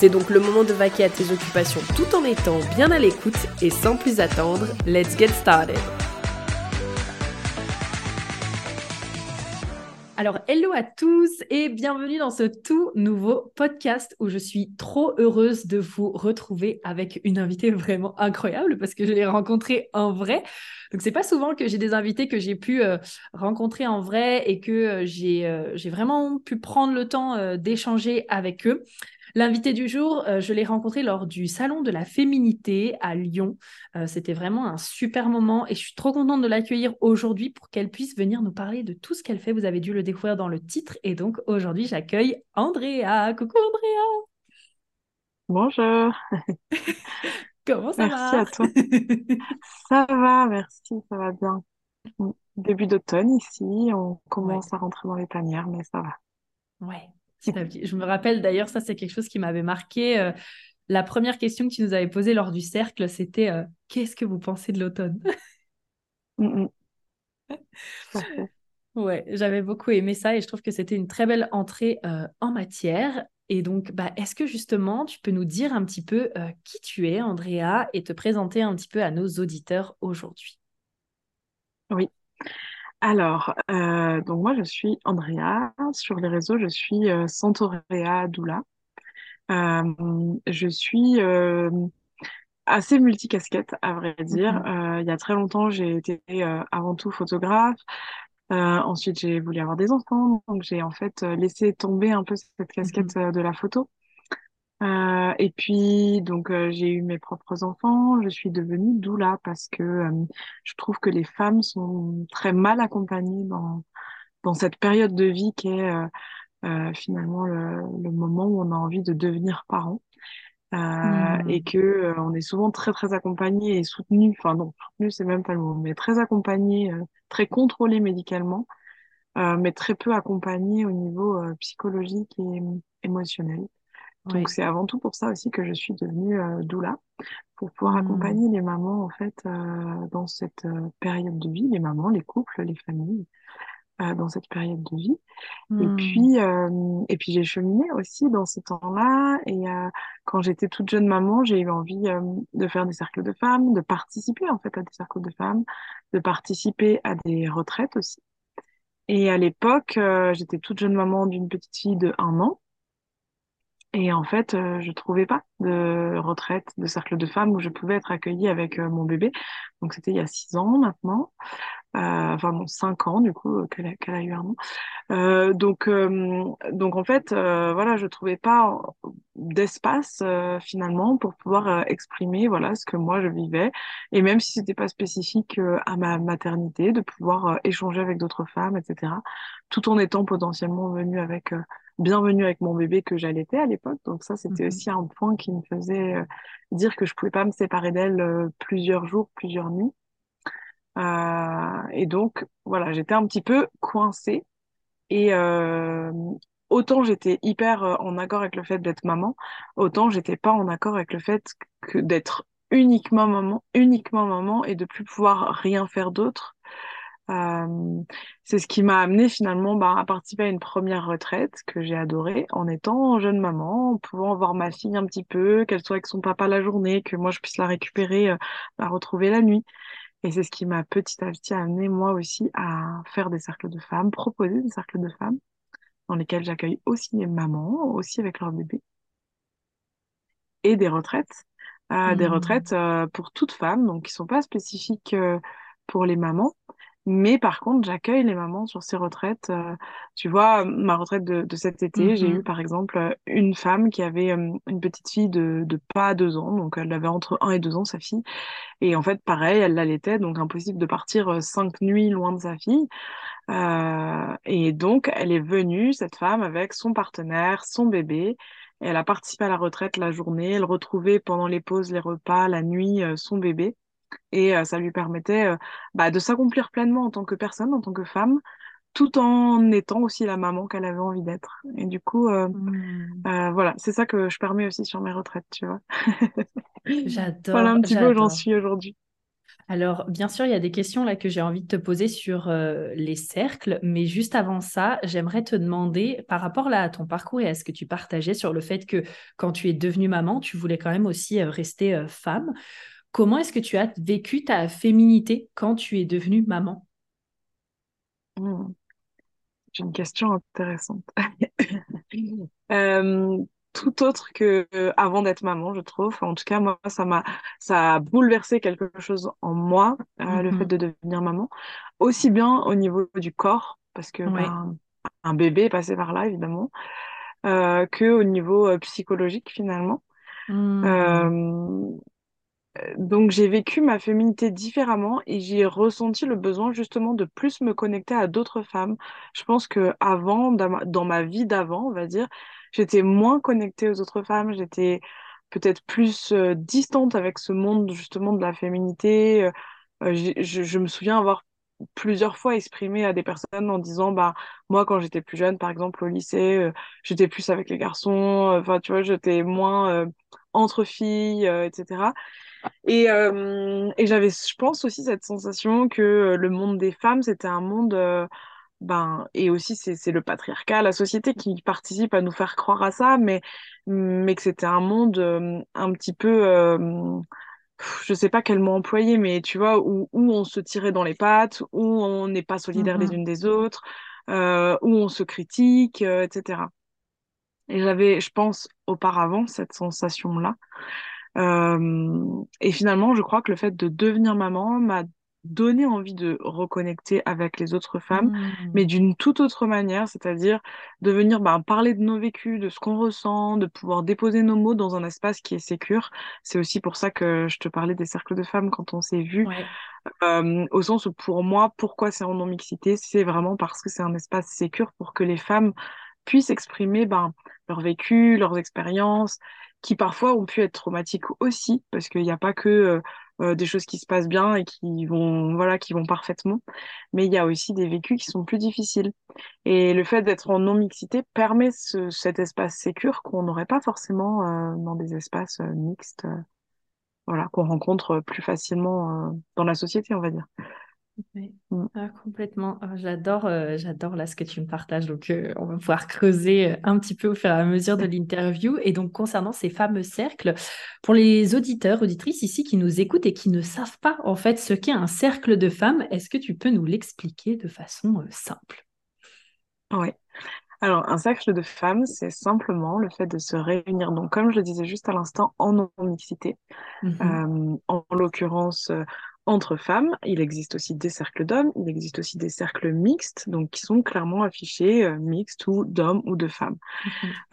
C'est donc le moment de vaquer à tes occupations tout en étant bien à l'écoute et sans plus attendre, let's get started. Alors, hello à tous et bienvenue dans ce tout nouveau podcast où je suis trop heureuse de vous retrouver avec une invitée vraiment incroyable parce que je l'ai rencontrée en vrai. Donc, c'est pas souvent que j'ai des invités que j'ai pu euh, rencontrer en vrai et que euh, euh, j'ai vraiment pu prendre le temps d'échanger avec eux. L'invité du jour, euh, je l'ai rencontré lors du Salon de la Féminité à Lyon. Euh, c'était vraiment un super moment et je suis trop contente de l'accueillir aujourd'hui pour qu'elle puisse venir nous parler de tout ce qu'elle fait. Vous avez dû le découvrir dans le titre. Et donc aujourd'hui, j'accueille Andrea. Coucou Andrea. Bonjour. Comment ça va Merci à toi. ça va, merci, ça va bien. Début d'automne ici, on commence à rentrer dans les tanières, mais ça va. Ouais, je me rappelle d'ailleurs, ça c'est quelque chose qui m'avait marqué. Euh, la première question que tu nous avais posée lors du cercle, c'était euh, qu'est-ce que vous pensez de l'automne mm, mm. Ouais, j'avais beaucoup aimé ça et je trouve que c'était une très belle entrée euh, en matière. Et donc, bah, est-ce que justement, tu peux nous dire un petit peu qui tu es, Andrea, et te présenter un petit peu à nos auditeurs aujourd'hui? Oui. Alors, euh, donc moi je suis Andrea. Sur les réseaux, je suis euh, Santorea Doula. Euh, je suis euh, assez multicasquette, à vrai dire. Euh, il y a très longtemps, j'ai été avant tout photographe. ensuite, j'ai voulu avoir des enfants, donc j'ai en fait laissé tomber un peu cette casquette Mhm. de la photo. Euh, et puis, donc, euh, j'ai eu mes propres enfants. Je suis devenue doula parce que euh, je trouve que les femmes sont très mal accompagnées dans, dans cette période de vie qui est euh, euh, finalement le, le moment où on a envie de devenir parent. Euh, et que euh, on est souvent très très accompagné et soutenu enfin non soutenu c'est même pas le mot mais très accompagné euh, très contrôlé médicalement euh, mais très peu accompagné au niveau euh, psychologique et émotionnel donc Ouais. c'est avant tout pour ça aussi que je suis devenue euh, doula, pour pouvoir Hmm. accompagner les mamans en fait euh, dans cette euh, période de vie, les mamans, les couples, les familles euh, dans cette période de vie. Et Hmm. puis euh, et puis j'ai cheminé aussi dans ce temps-là et euh, quand j'étais toute jeune maman, j'ai eu envie euh, de faire des cercles de femmes, de participer en fait à des cercles de femmes, de participer à des retraites aussi. Et à l'époque, euh, j'étais toute jeune maman d'une petite fille de un an. Et en fait, euh, je trouvais pas de retraite, de cercle de femmes où je pouvais être accueillie avec euh, mon bébé. Donc c'était il y a six ans maintenant, euh, enfin non, cinq ans du coup euh, qu'elle a, eu un an. Euh, donc donc en fait, voilà, je trouvais pas d'espace finalement pour pouvoir exprimer voilà ce que moi je vivais. Et même si c'était pas spécifique à ma maternité, de pouvoir échanger avec d'autres femmes, etc. Tout en étant potentiellement venue avec euh, bienvenue avec mon bébé que j'allaitais à l'époque. Donc ça, c'était Mhm. aussi un point qui me faisait euh, dire que je pouvais pas me séparer d'elle euh, plusieurs jours, plusieurs nuits. Euh, et donc, voilà, j'étais un petit peu coincée. Et euh, autant j'étais hyper en accord avec le fait d'être maman, autant j'étais pas en accord avec le fait que d'être uniquement maman, uniquement maman et de plus pouvoir rien faire d'autre. Euh, c'est ce qui m'a amené finalement bah, à participer à une première retraite que j'ai adorée en étant jeune maman, en pouvant voir ma fille un petit peu, qu'elle soit avec son papa la journée, que moi je puisse la récupérer, euh, la retrouver la nuit. Et c'est ce qui m'a petit à petit amené moi aussi à faire des cercles de femmes, proposer des cercles de femmes dans lesquels j'accueille aussi les mamans, aussi avec leur bébé, et des retraites, euh, des Hmm. retraites pour toutes femmes, donc qui sont pas spécifiques pour les mamans, mais par contre, j'accueille les mamans sur ces retraites. Euh, tu vois, ma retraite de, de cet été, j'ai eu Mhm. par exemple euh, une femme qui avait euh, une petite fille de, de pas deux ans, donc elle avait entre un et deux ans, sa fille. Et en fait, pareil, elle l'allaitait, donc impossible de partir cinq nuits loin de sa fille. Euh, et donc, elle est venue, cette femme, avec son partenaire, son bébé. Et elle a participé à la retraite la journée. Elle retrouvait pendant les pauses, les repas, la nuit, son bébé. Et ça lui permettait bah, de s'accomplir pleinement en tant que personne, en tant que femme, tout en étant aussi la maman qu'elle avait envie d'être. Et du coup, mmh. voilà, c'est ça que je permets aussi sur mes retraites, tu vois. J'adore. voilà un petit peu où j'en suis aujourd'hui. Alors, bien sûr, il y a des questions là que j'ai envie de te poser sur euh, les cercles, mais juste avant ça, j'aimerais te demander par rapport là, à ton parcours et à ce que tu partageais sur le fait que quand tu es devenue maman, tu voulais quand même aussi euh, rester euh, femme. Comment est-ce que tu as vécu ta féminité quand tu es devenue maman? Mmh. C'est une question intéressante. tout autre que euh, avant d'être maman, je trouve. en tout cas, moi, ça m'a, ça a bouleversé quelque chose en moi, euh, le fait mhm. de devenir maman, aussi bien au niveau du corps, parce que ben, un bébé est passé par là, évidemment, euh, que au niveau psychologique finalement. Hmm donc j'ai vécu ma féminité différemment et j'ai ressenti le besoin justement de plus me connecter à d'autres femmes. Je pense que avant, dans ma vie d'avant, on va dire, j'étais moins connectée aux autres femmes, j'étais peut-être plus euh, distante avec ce monde justement de la féminité. Euh, euh, je, me souviens avoir plusieurs fois exprimé à des personnes en disant bah moi quand j'étais plus jeune par exemple au lycée j'étais plus avec les garçons enfin tu vois j'étais moins entre filles etc et, euh, et j'avais, je pense aussi cette sensation que euh, le monde des femmes, c'était un monde, euh, ben, et aussi c'est le patriarcat, la société qui participe à nous faire croire à ça, mais, mais que c'était un monde un petit peu, je sais pas quel mot employer, mais tu vois, où, où on se tirait dans les pattes, où on n'est pas solidaires les mm-hmm. unes des autres, où on se critique, etc. Et j'avais, je pense, auparavant cette sensation-là. Euh, et finalement, je crois que le fait de devenir maman m'a donné envie de reconnecter avec les autres femmes, mmh. mais d'une toute autre manière, c'est-à-dire de venir bah, parler de nos vécus, de ce qu'on ressent, de pouvoir déposer nos mots dans un espace qui est sécure. C'est aussi pour ça que je te parlais des cercles de femmes quand on s'est vu, euh, au sens où pour moi, pourquoi c'est en non-mixité, c'est vraiment parce que c'est un espace sécure pour que les femmes puissent exprimer ben, leur vécu, leurs expériences, qui parfois ont pu être traumatiques aussi, parce qu'il n'y a pas que euh, euh, des choses qui se passent bien et qui vont, voilà, qui vont parfaitement, mais il y a aussi des vécus qui sont plus difficiles. Et le fait d'être en non-mixité permet ce, cet espace sécure qu'on n'aurait pas forcément euh, dans des espaces mixtes, voilà, qu'on rencontre plus facilement dans la société, on va dire. Mm. Ah, complètement. Ah, j'adore, euh, j'adore là ce que tu me partages. Donc, euh, on va pouvoir creuser euh, un petit peu au fur et à mesure de l'interview. Et donc, concernant ces fameux cercles, pour les auditeurs, auditrices ici qui nous écoutent et qui ne savent pas en fait ce qu'est un cercle de femmes, est-ce que tu peux nous l'expliquer de façon simple? Oui. Alors, un cercle de femmes, c'est simplement le fait de se réunir, donc comme je le disais juste à l'instant, en non-mixité. Mm-hmm. en l'occurrence, entre femmes. Il existe aussi des cercles d'hommes, il existe aussi des cercles mixtes, donc qui sont clairement affichés euh, mixtes ou d'hommes ou de femmes.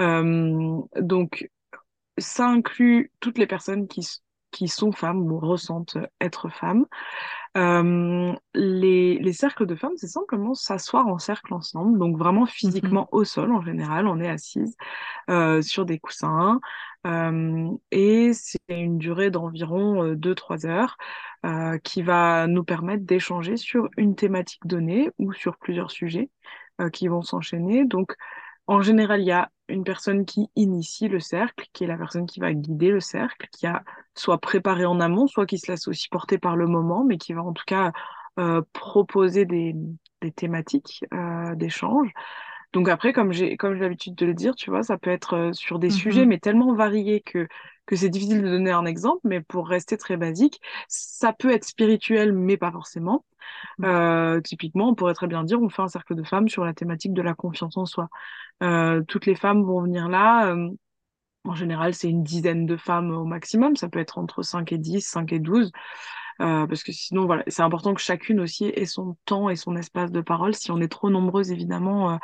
Euh, donc ça inclut toutes les personnes qui, qui sont femmes ou ressentent être femmes. Euh, les, les, cercles de femmes, c'est simplement s'asseoir en cercle ensemble, donc vraiment physiquement mm-hmm. au sol en général, on est assise euh, sur des coussins, euh, et c'est une durée d'environ 2-3 heures qui va nous permettre d'échanger sur une thématique donnée ou sur plusieurs sujets qui vont s'enchaîner. Donc en général, il y a une personne qui initie le cercle, qui est la personne qui va guider le cercle, qui a soit préparé en amont, soit qui se laisse aussi porter par le moment, mais qui va en tout cas euh, proposer des, des thématiques euh, d'échange. Donc après, comme j'ai comme j'ai l'habitude de le dire, tu vois, ça peut être euh, sur des sujets, mm-hmm. mais tellement variés que que c'est difficile de donner un exemple. Mais pour rester très basique, ça peut être spirituel, mais pas forcément. Mm. Euh, typiquement, on pourrait très bien dire, on fait un cercle de femmes sur la thématique de la confiance en soi. Euh, toutes les femmes vont venir là. Euh, en général, c'est une dizaine de femmes au maximum. Ça peut être entre 5 et 10, 5 et 12. Euh, parce que sinon, voilà, c'est important que chacune aussi ait son temps et son espace de parole. Si on est trop nombreuses, évidemment, euh,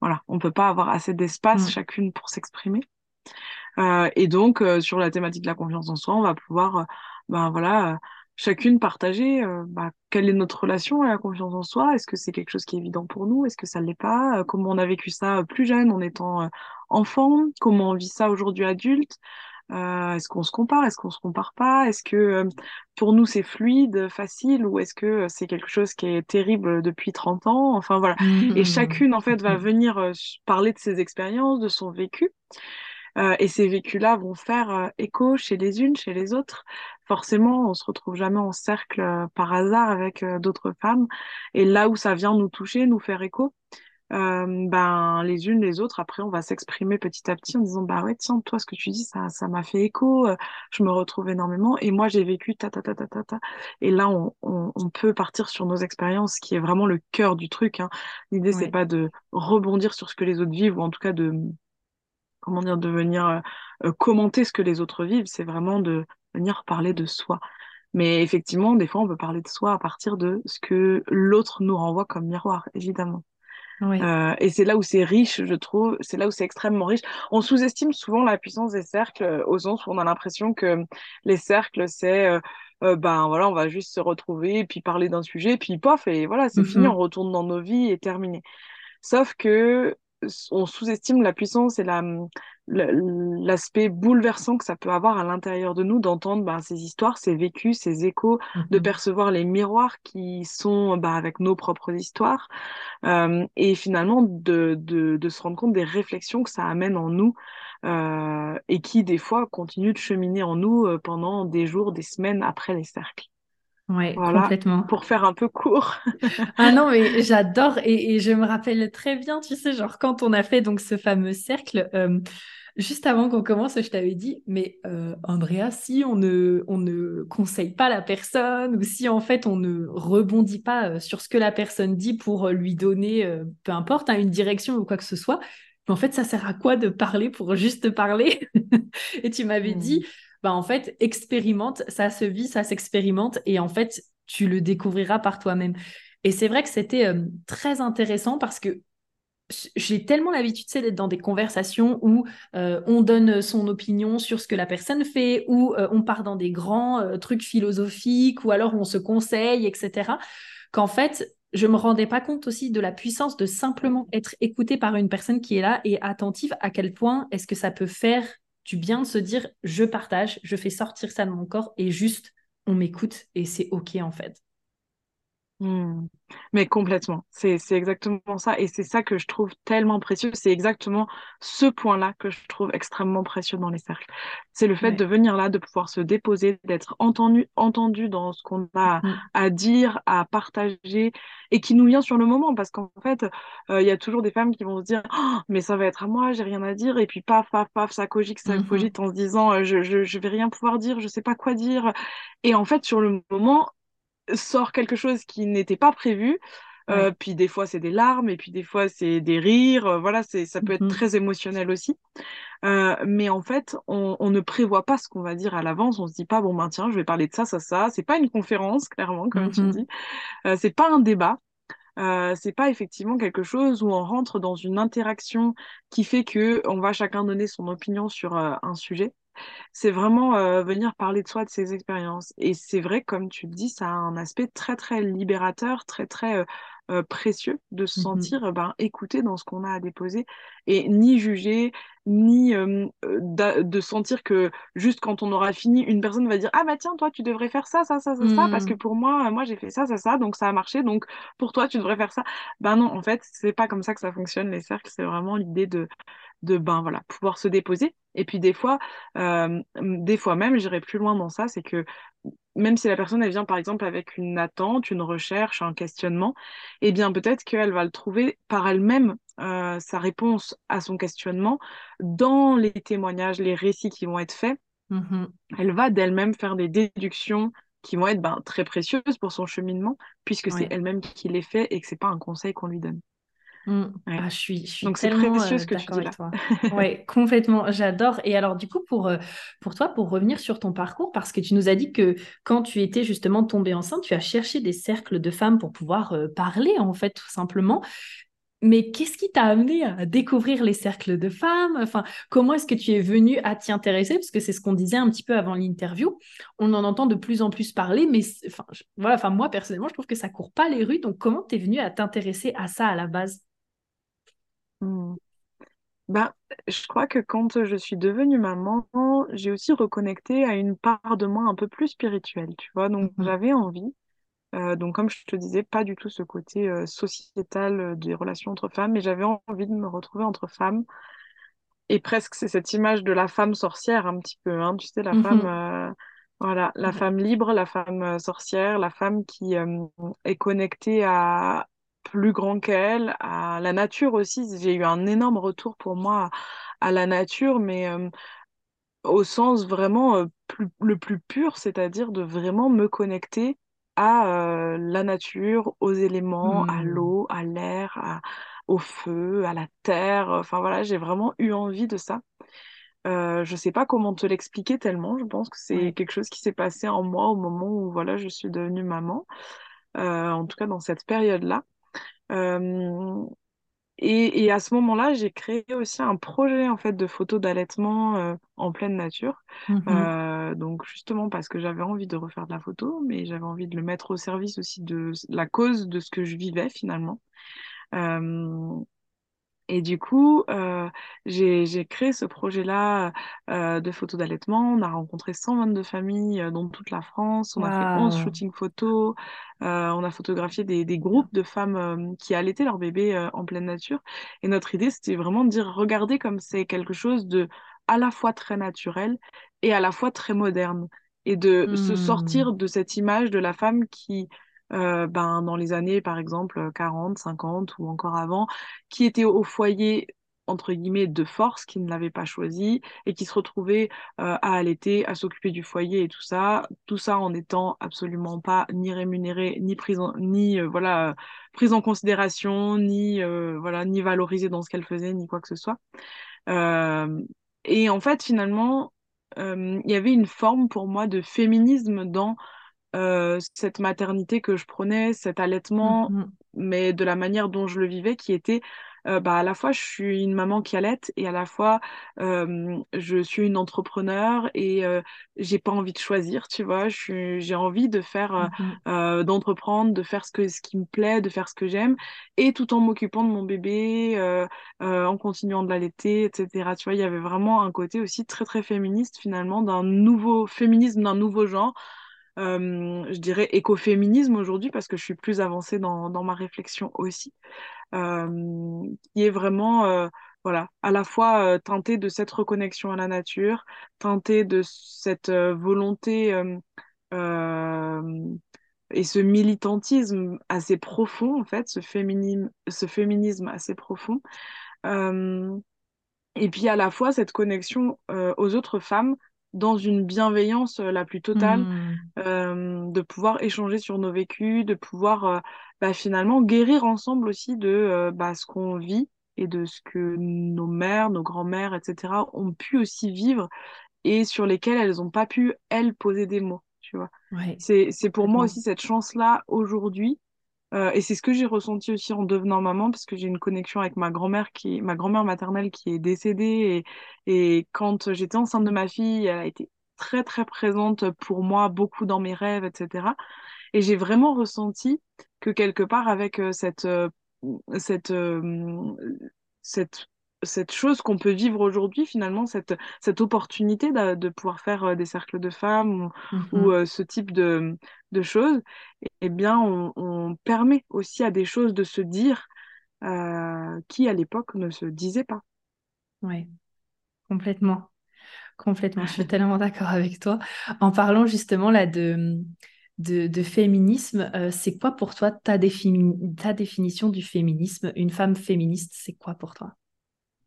voilà, on peut pas avoir assez d'espace mm. chacune pour s'exprimer. Euh, et donc, sur la thématique de la confiance en soi, on va pouvoir, ben voilà, chacune partager euh, bah, quelle est notre relation à la confiance en soi. Est-ce que c'est quelque chose qui est évident pour nous? Est-ce que ça ne l'est pas? Euh, Comment on a vécu ça euh, plus jeune en étant enfant, comment on vit ça aujourd'hui adulte? Euh, est-ce qu'on se compare, est-ce qu'on se compare pas? Est-ce que euh, pour nous c'est fluide, facile, ou est-ce que c'est quelque chose qui est terrible depuis 30 ans? Enfin voilà. Et chacune en fait va venir parler de ses expériences, de son vécu. Euh, et ces vécus-là vont faire euh, écho chez les unes, chez les autres. Forcément, on se retrouve jamais en cercle euh, par hasard avec d'autres femmes. Et là où ça vient nous toucher, nous faire écho, ben les unes les autres après on va s'exprimer petit à petit en disant bah ouais tiens toi ce que tu dis ça ça m'a fait écho je me retrouve énormément et moi j'ai vécu ta ta ta ta ta ta et là on, on, on peut partir sur nos expériences qui est vraiment le cœur du truc hein. l'idée c'est pas de rebondir sur ce que les autres vivent ou en tout cas de comment dire, de venir euh, euh, commenter ce que les autres vivent, c'est vraiment de venir parler de soi. Mais effectivement, des fois, on peut parler de soi à partir de ce que l'autre nous renvoie comme miroir, évidemment. Euh, et c'est là où c'est riche, je trouve. C'est là où c'est extrêmement riche. On sous-estime souvent la puissance des cercles, au sens où on a l'impression que les cercles, c'est ben voilà, on va juste se retrouver, puis parler d'un sujet, puis pof, et voilà, c'est fini, mm-hmm. on retourne dans nos vies et terminé. Sauf que on sous-estime la puissance et la, l'aspect bouleversant que ça peut avoir à l'intérieur de nous d'entendre bah, ces histoires, ces vécus, ces échos, de mhm. percevoir les miroirs qui sont bah, avec nos propres histoires euh, et finalement de, de, de, se rendre compte des réflexions que ça amène en nous euh, et qui des fois continuent de cheminer en nous euh, pendant des jours, des semaines après les cercles. Oui, complètement. Pour faire un peu court. ah non, mais j'adore et, je me rappelle très bien, tu sais, genre quand on a fait donc ce fameux cercle, euh, juste avant qu'on commence, je t'avais dit, mais euh, Andrea, si on ne, on ne conseille pas la personne ou si en fait on ne rebondit pas euh, sur ce que la personne dit pour lui donner, peu importe, hein, une direction ou quoi que ce soit, mais en fait, ça sert à quoi de parler pour juste parler? Et tu m'avais dit, hmm bah en fait, expérimente, ça se vit, ça s'expérimente et en fait, tu le découvriras par toi-même. Et c'est vrai que c'était euh, très intéressant parce que j'ai tellement l'habitude d'être dans des conversations où euh, on donne son opinion sur ce que la personne fait, ou euh, on part dans des grands trucs philosophiques, ou alors on se conseille, etc. Qu'en fait, je me rendais pas compte aussi de la puissance de simplement être écouté par une personne qui est là et attentive à quel point est-ce que ça peut faire du bien de se dire je partage, je fais sortir ça de mon corps et juste on m'écoute et c'est ok en fait. Hmm. Mais complètement, c'est exactement ça. Et c'est ça que je trouve tellement précieux. C'est exactement ce point-là que je trouve extrêmement précieux dans les cercles. C'est le fait de venir là, de pouvoir se déposer, d'être entendu, entendu dans ce qu'on a mm. à dire, à partager, et qui nous vient sur le moment. Parce qu'en fait, euh, il y a toujours des femmes qui vont se dire oh, Mais ça va être à moi, j'ai rien à dire. Et puis paf, paf, paf, ça cogite, ça mm-hmm. cogite en se disant je, je, je vais rien pouvoir dire, je sais pas quoi dire. Et en fait, sur le moment, sort quelque chose qui n'était pas prévu. Euh, puis des fois c'est des larmes et puis des fois c'est des rires. Euh, voilà, c'est ça peut être mm-hmm. très émotionnel aussi. Euh, mais en fait, on, on, ne prévoit pas ce qu'on va dire à l'avance. On se dit pas bon ben tiens, je vais parler de ça, ça, ça. C'est pas une conférence clairement comme tu mm-hmm. dis. C'est pas un débat. C'est pas effectivement quelque chose où on rentre dans une interaction qui fait que on va chacun donner son opinion sur un sujet c'est vraiment euh, venir parler de soi, de ses expériences. Et c'est vrai, comme tu le dis, ça a un aspect très, très libérateur, très, très euh, euh, précieux de se mmh sentir ben, écouté dans ce qu'on a à déposer et ni juger, ni de sentir que juste quand on aura fini, une personne va dire Ah bah tiens, toi, tu devrais faire ça, ça, ça, ça, ça, parce que mmh. pour moi, moi, j'ai fait ça, ça, ça, donc ça a marché, donc pour toi, tu devrais faire ça. Ben non, en fait, c'est pas comme ça que ça fonctionne, les cercles, c'est vraiment l'idée de de ben voilà pouvoir se déposer et puis des fois euh, des fois même j'irai plus loin dans ça c'est que même si la personne elle vient par exemple avec une attente une recherche un questionnement eh bien peut-être qu'elle va le trouver par elle-même euh, sa réponse à son questionnement dans les témoignages les récits qui vont être faits. Mmh elle va d'elle-même faire des déductions qui vont être ben, très précieuses pour son cheminement puisque c'est elle-même qui les fait et que c'est pas un conseil qu'on lui donne Mmh. Ah, je suis, je suis Donc c'est précieux ce que tu dis là. oui, complètement. J'adore. Et alors du coup, pour, euh, pour toi, pour revenir sur ton parcours, parce que tu nous as dit que quand tu étais justement tombée enceinte, tu as cherché des cercles de femmes pour pouvoir euh, parler, en fait, tout simplement. Mais qu'est-ce qui t'a amené à découvrir les cercles de femmes? Enfin, comment est-ce que tu es venu à t'y intéresser? Parce que c'est ce qu'on disait un petit peu avant l'interview. On en entend de plus en plus parler, mais enfin, voilà. Enfin, moi personnellement, je trouve que ça court pas les rues. Donc, comment t'es venu à t'intéresser à ça à la base? Hmm. Ben, je crois que quand je suis devenue maman, j'ai aussi reconnecté à une part de moi un peu plus spirituelle, tu vois. Donc, Mhm. j'avais envie, euh, donc comme je te disais, pas du tout ce côté euh, sociétal euh, des relations entre femmes, mais j'avais envie de me retrouver entre femmes. Et presque, c'est cette image de la femme sorcière, un petit peu, hein, tu sais, la femme, euh, voilà, la femme libre, la femme sorcière, la femme qui euh, est connectée à plus grand qu'elle, à la nature aussi. J'ai eu un énorme retour pour moi à la nature, mais euh, au sens vraiment euh, plus, le plus pur, c'est-à-dire de vraiment me connecter à la nature, aux éléments, à Hmm. l'eau, à l'air, au feu, à la terre. Enfin voilà, j'ai vraiment eu envie de ça. Euh, je sais pas comment te l'expliquer tellement. Je pense que c'est Ouais. quelque chose qui s'est passé en moi au moment où voilà, je suis devenue maman. Euh, en tout cas dans cette période-là. Euh, et, et à ce moment-là, j'ai créé aussi un projet en fait de photos d'allaitement euh, en pleine nature. Mhm. Euh, donc justement parce que j'avais envie de refaire de la photo, mais j'avais envie de le mettre au service aussi de la cause de ce que je vivais finalement. Euh, et du coup, euh, j'ai, créé ce projet-là euh, de photos d'allaitement. On a rencontré 122 familles euh, dans toute la France. On a fait 11 Waouh. shootings photos. On a photographié des, des groupes de femmes qui allaitaient leur bébé en pleine nature. Et notre idée, c'était vraiment de dire, regardez comme c'est quelque chose de à la fois très naturel et à la fois très moderne. Et de se Hmm. sortir de cette image de la femme qui, euh, ben, dans les années, par exemple, 40, 50 ou encore avant, qui était au foyer, entre guillemets, de force, qui ne l'avait pas choisi et qui se retrouvait euh, à allaiter, à s'occuper du foyer et tout ça. Tout ça en étant absolument pas ni rémunéré, ni prise en, ni, euh, voilà, euh, prise en considération, ni, euh, voilà, ni valorisé dans ce qu'elle faisait, ni quoi que ce soit. Euh, et en fait, finalement, euh, il y avait une forme pour moi de féminisme dans euh, cette maternité que je prenais, cet allaitement, Mhm. mais de la manière dont je le vivais, qui était euh, bah, à la fois je suis une maman qui allaite et à la fois euh, je suis une entrepreneur et j'ai pas envie de choisir, tu vois, j'ai envie de faire, Mhm. euh, d'entreprendre, de faire ce que, ce qui me plaît, de faire ce que j'aime et tout en m'occupant de mon bébé, en continuant de l'allaiter, etc. Tu vois, il y avait vraiment un côté aussi très très féministe finalement d'un nouveau féminisme d'un nouveau genre je dirais écoféminisme aujourd'hui parce que je suis plus avancée dans, ma réflexion aussi, euh, qui est vraiment, euh, voilà, à la fois euh, teintée de cette reconnexion à la nature, teintée de cette euh, volonté euh, euh, et ce militantisme assez profond, en fait, ce féminisme, assez profond. Euh, et puis à la fois cette connexion euh, aux autres femmes dans une bienveillance euh, la plus totale, Hmm. euh, de pouvoir échanger sur nos vécus, de pouvoir euh, bah, finalement guérir ensemble aussi de bah, ce qu'on vit et de ce que nos mères, nos grands-mères, etc. ont pu aussi vivre et sur lesquelles elles n'ont pas pu, elles, poser des mots, tu vois? Ouais. C'est, c'est pour moi aussi cette chance-là aujourd'hui euh, et c'est ce que j'ai ressenti aussi en devenant maman, parce que j'ai une connexion avec ma grand-mère qui, ma grand-mère maternelle qui est décédée. Et, et quand j'étais enceinte de ma fille, elle a été très très présente pour moi, beaucoup dans mes rêves, etc. Et j'ai vraiment ressenti que quelque part avec euh, cette euh, cette cette cette chose qu'on peut vivre aujourd'hui, finalement, cette, cette opportunité de, de pouvoir faire des cercles de femmes ou, ou, Mhm. euh, ce type de, de choses, eh bien, on, on permet aussi à des choses de se dire euh, qui, à l'époque, ne se disaient pas. Ouais. Complètement. Complètement. Je suis tellement d'accord avec toi. En parlant justement là de, de, de féminisme, euh, c'est quoi pour toi ta, défini- ta définition du féminisme? Une femme féministe, c'est quoi pour toi?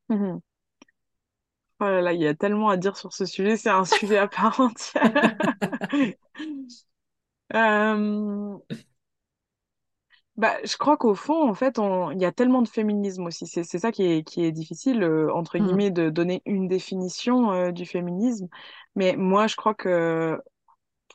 Mhm. Oh là là, il y a tellement à dire sur ce sujet, c'est un sujet à part entière. Euh, Bah, je crois qu'au fond, en fait, on... il y a tellement de féminisme aussi. C'est c'est ça qui est, qui est difficile, euh, entre Mm. guillemets, de donner une définition euh, du féminisme. Mais moi, je crois que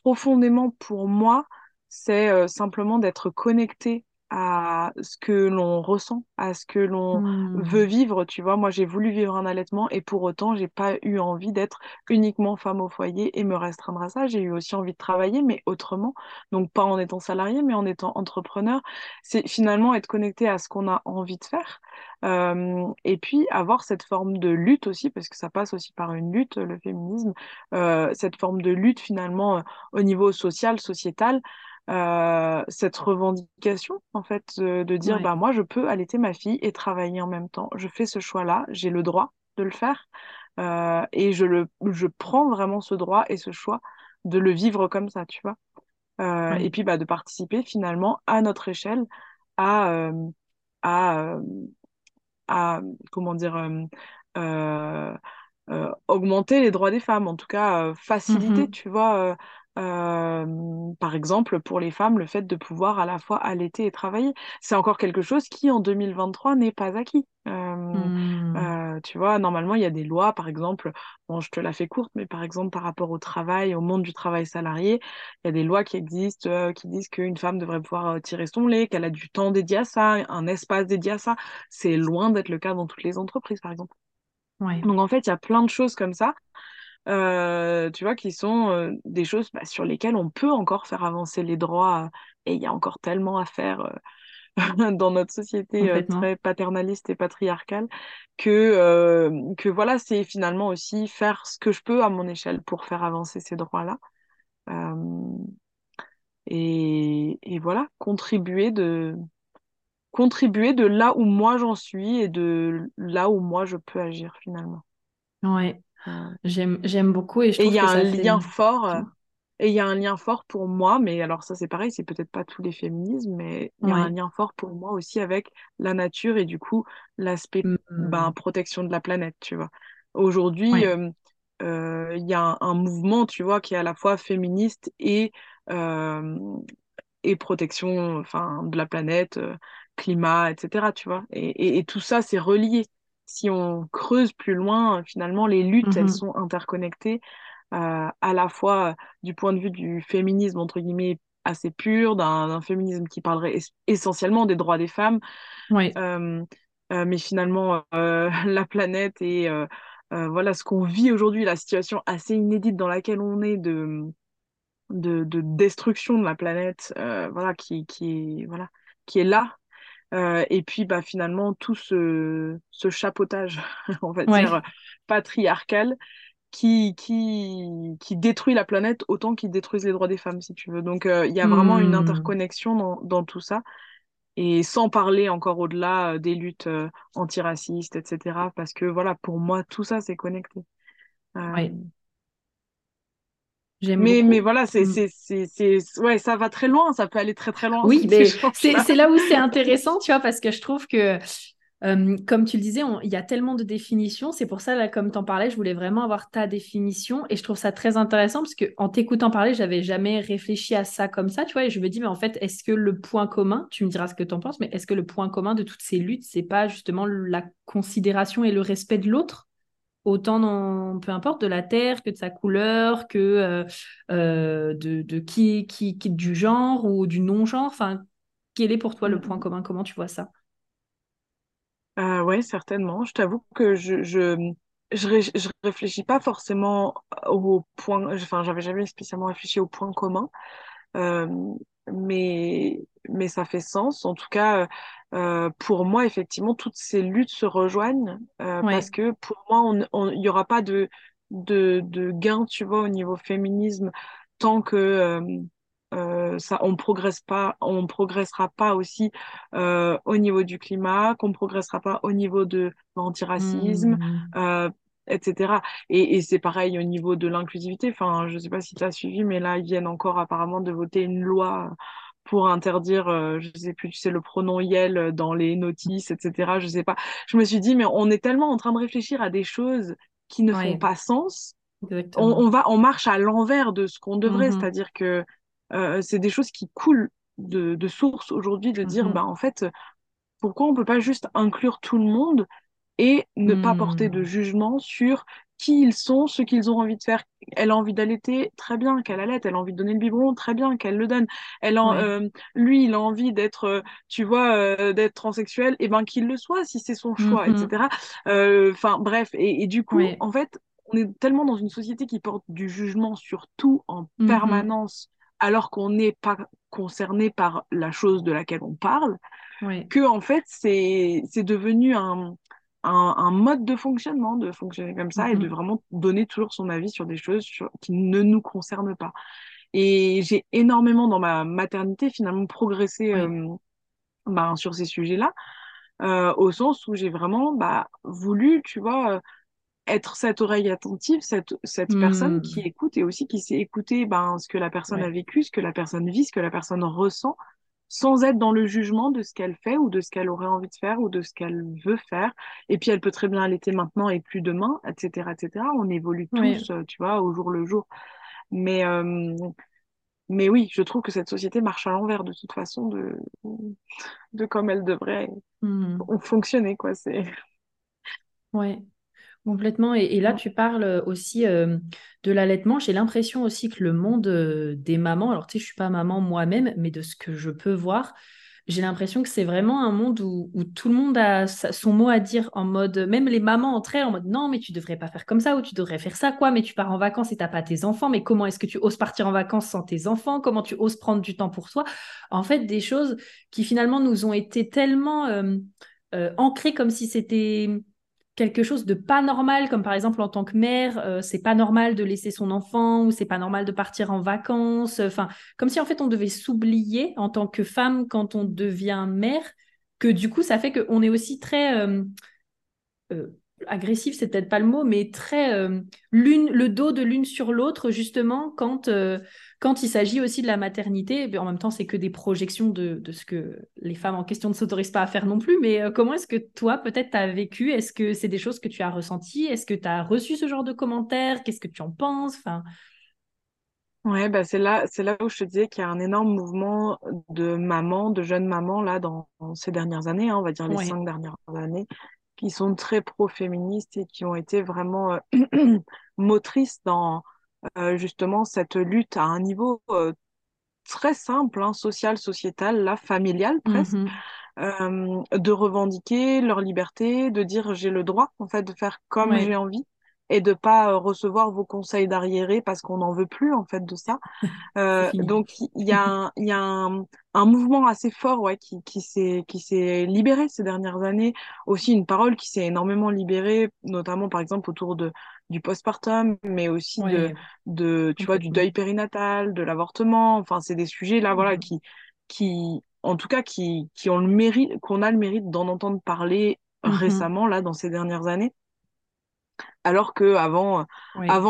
profondément, pour moi, c'est euh, simplement d'être connecté. À ce que l'on ressent, à ce que l'on veut Hmm. vivre, tu vois. Moi, j'ai voulu vivre un allaitement et pour autant, j'ai pas eu envie d'être uniquement femme au foyer et me restreindre à ça. J'ai eu aussi envie de travailler, mais autrement. Donc, pas en étant salarié, mais en étant entrepreneur. C'est finalement être connecté à ce qu'on a envie de faire. Euh, et puis, avoir cette forme de lutte aussi, parce que ça passe aussi par une lutte, le féminisme, euh, cette forme de lutte finalement euh, au niveau social, sociétal euh, cette revendication, en fait, de dire, Ouais, bah, moi, je peux allaiter ma fille et travailler en même temps. Je fais ce choix-là, j'ai le droit de le faire, euh, et je le, je prends vraiment ce droit et ce choix de le vivre comme ça, tu vois? Euh, et puis, bah, de participer finalement à notre échelle à, euh, à, à, comment dire, augmenter les droits des femmes, en tout cas euh, faciliter, tu vois, euh, par exemple, pour les femmes, le fait de pouvoir à la fois allaiter et travailler. C'est encore quelque chose qui, en 2023, n'est pas acquis. Euh, euh, tu vois, normalement, il y a des lois, par exemple, bon, je te la fais courte, mais par exemple, par rapport au travail, au monde du travail salarié, il y a des lois qui existent, qui disent qu'une femme devrait pouvoir tirer son lait, qu'elle a du temps dédié à ça, un espace dédié à ça. C'est loin d'être le cas dans toutes les entreprises, par exemple. Ouais, Donc en fait, il y a plein de choses comme ça, euh, tu vois, qui sont euh, des choses bah, sur lesquelles on peut encore faire avancer les droits. et il y a encore tellement à faire euh, dans notre société très paternaliste et patriarcale que, que voilà, c'est finalement aussi faire ce que je peux à mon échelle pour faire avancer ces droits-là. Et, et voilà, contribuer de, contribuer de là où moi j'en suis et de là où moi je peux agir finalement. Ouais, j'aime, j'aime beaucoup et je Et trouve y a que un ça fait... lien fort, euh, et il y a un lien fort pour moi, mais alors ça c'est pareil, c'est peut-être pas tous les féminismes, mais il y a un lien fort pour moi aussi avec la nature et du coup l'aspect ben, Hmm. protection de la planète, tu vois. Aujourd'hui, Ouais. euh, euh, il y a un, un mouvement, tu vois, qui est à la fois féministe et, euh, et protection enfin, de la planète, climat, etc., tu vois. Et, et, et tout ça, c'est relié. Si on creuse plus loin, finalement, les luttes, elles Mhm. sont interconnectées euh, à la fois du point de vue du féminisme, entre guillemets, assez pur, d'un féminisme qui parlerait es- essentiellement des droits des femmes, euh, euh, mais finalement, euh, la planète et euh, euh, voilà ce qu'on vit aujourd'hui, la situation assez inédite dans laquelle on est de, de, de destruction de la planète, euh, voilà, qui, qui voilà, qui est là. Euh, et puis bah, finalement, tout ce, ce chapeautage, on va dire, patriarcal qui, qui, qui détruit la planète autant qu'il détruisent les droits des femmes, si tu veux. Donc, euh, il y a vraiment une Hmm. interconnexion dans, dans tout ça. Et sans parler encore au-delà euh, des luttes euh, antiracistes, etc. Parce que, voilà, pour moi, tout ça, c'est connecté. Euh, Ouais. Mais, voilà, c'est, c'est, c'est, c'est, ouais, ça va très loin, ça peut aller très, très loin, Oui, mais c'est là où c'est intéressant, tu vois, parce que je trouve que, euh, comme tu le disais, il y a tellement de définitions. C'est pour ça, là, comme tu en parlais, je voulais vraiment avoir ta définition. Et je trouve ça très intéressant parce que en t'écoutant parler, j'avais jamais réfléchi à ça comme ça, tu vois. Et je me dis, mais en fait, est-ce que le point commun, tu me diras ce que tu en penses, mais est-ce que le point commun de toutes ces luttes, c'est pas justement la considération et le respect de l'autre? Autant dans, peu importe, de la terre que de sa couleur, que euh, euh, de, de qui, qui, qui, du genre ou du non-genre. Enfin, quel est pour toi le point Mm, commun? Comment tu vois ça? Euh, ouais, certainement. Je t'avoue que je, je, je, ré- je réfléchis pas forcément au point, enfin, j'avais jamais spécialement réfléchi au point commun, euh, mais, mais ça fait sens. En tout cas, euh, pour moi, effectivement, toutes ces luttes se rejoignent, euh, parce que pour moi, il y aura pas de, de, de gain, tu vois, au niveau féminisme, tant que, euh, euh, ça, on progresse pas, on progressera pas aussi euh, au niveau du climat, qu'on progressera pas au niveau de l'antiracisme, Hmm. Etc. Et, et c'est pareil au niveau de l'inclusivité. Enfin, je sais pas si tu as suivi, mais là, ils viennent encore apparemment de voter une loi pour interdire, euh, je sais plus, tu sais, le pronom Yel dans les notices, etc. Je sais pas. Je me suis dit, mais on est tellement en train de réfléchir à des choses qui ne font pas sens on, va, on marche à l'envers de ce qu'on devrait, Mhm. c'est-à-dire que euh, c'est des choses qui coulent de, de source aujourd'hui, de dire, bah, Mhm. en fait, pourquoi on peut pas juste inclure tout le monde et ne pas porter de Hmm. jugement sur qui ils sont, ce qu'ils ont envie de faire. Elle a envie d'allaiter, très bien, qu'elle allaite. Elle a envie de donner le biberon, très bien, qu'elle le donne. Elle en, euh, lui, il a envie d'être, euh, tu vois, euh, d'être transsexuel, et eh ben qu'il le soit si c'est son choix, etc. Enfin, bref. Et, et du coup, Ouais. en fait, on est tellement dans une société qui porte du jugement sur tout en Mhm. permanence, alors qu'on n'est pas concerné par la chose de laquelle on parle, Ouais. que en fait, c'est devenu un un, un mode de fonctionnement, de fonctionner comme ça et de Mhm. vraiment donner toujours son avis sur des choses sur- qui ne nous concernent pas. Et j'ai énormément dans ma maternité finalement progressé euh, ben, sur ces sujets-là, euh, au sens où j'ai vraiment bah, voulu, tu vois, euh, être cette oreille attentive, cette, cette personne qui Hmm. écoute et aussi qui sait écouter ben, ce que la personne a vécu, ce que la personne vit, ce que la personne ressent, sans être dans le jugement de ce qu'elle fait ou de ce qu'elle aurait envie de faire ou de ce qu'elle veut faire. Et puis elle peut très bien allaiter maintenant et plus demain, etc., etc. On évolue tous, euh, tu vois, au jour le jour. Mais, euh, mais oui, je trouve que cette société marche à l'envers de toute façon de, de comme elle devrait Hmm. fonctionner, quoi. C'est... Ouais. Complètement. Et, et là, tu parles euh, aussi euh, de l'allaitement. J'ai l'impression aussi que le monde euh, des mamans, alors tu sais, je suis pas maman moi-même, mais de ce que je peux voir, j'ai l'impression que c'est vraiment un monde où, où tout le monde a son mot à dire en mode, même les mamans entre elles, en mode non, mais tu devrais pas faire comme ça ou tu devrais faire ça, quoi, mais tu pars en vacances et t'as pas tes enfants, mais comment est-ce que tu oses partir en vacances sans tes enfants? Comment tu oses prendre du temps pour toi? En fait, des choses qui finalement nous ont été tellement euh, ancrées comme si c'était quelque chose de pas normal, comme par exemple en tant que mère, euh, c'est pas normal de laisser son enfant ou c'est pas normal de partir en vacances. Enfin, comme si en fait on devait s'oublier en tant que femme quand on devient mère, que du coup ça fait qu'on est aussi très euh, euh, agressif, c'est peut-être pas le mot, mais très l'une, le dos de l'une sur l'autre, justement, quand, quand il s'agit aussi de la maternité. Et en même temps, c'est que des projections de, de ce que les femmes en question ne s'autorisent pas à faire non plus. Mais euh, comment est-ce que toi, peut-être, tu as vécu? Est-ce que c'est des choses que tu as ressenties? Est-ce que tu as reçu ce genre de commentaires? Qu'est-ce que tu en penses? Enfin... Ouais, bah c'est là, c'est là où je te disais qu'il y a un énorme mouvement de mamans, de jeunes mamans là dans, dans ces dernières années, hein, on va dire les Ouais. cinq dernières années, qui sont très pro-féministes et qui ont été vraiment euh, motrices dans justement cette lutte à un niveau euh, très simple, hein, social, sociétal, là, familial presque, Mhm. euh, de revendiquer leur liberté, de dire j'ai le droit en fait de faire comme j'ai envie et de pas euh, recevoir vos conseils d'arriérés parce qu'on n'en veut plus en fait de ça. Euh, donc il y a un, il y a un, un mouvement assez fort ouais, qui, qui s'est qui s'est libéré ces dernières années. Aussi une parole qui s'est énormément libérée, notamment par exemple autour de du postpartum, mais aussi de de tu vois du deuil périnatal, de l'avortement. Enfin c'est des sujets là voilà Mhm. qui qui en tout cas qui qui ont le mérite qu'on a le mérite d'en entendre parler Mhm. récemment là dans ces dernières années. Alors que avant,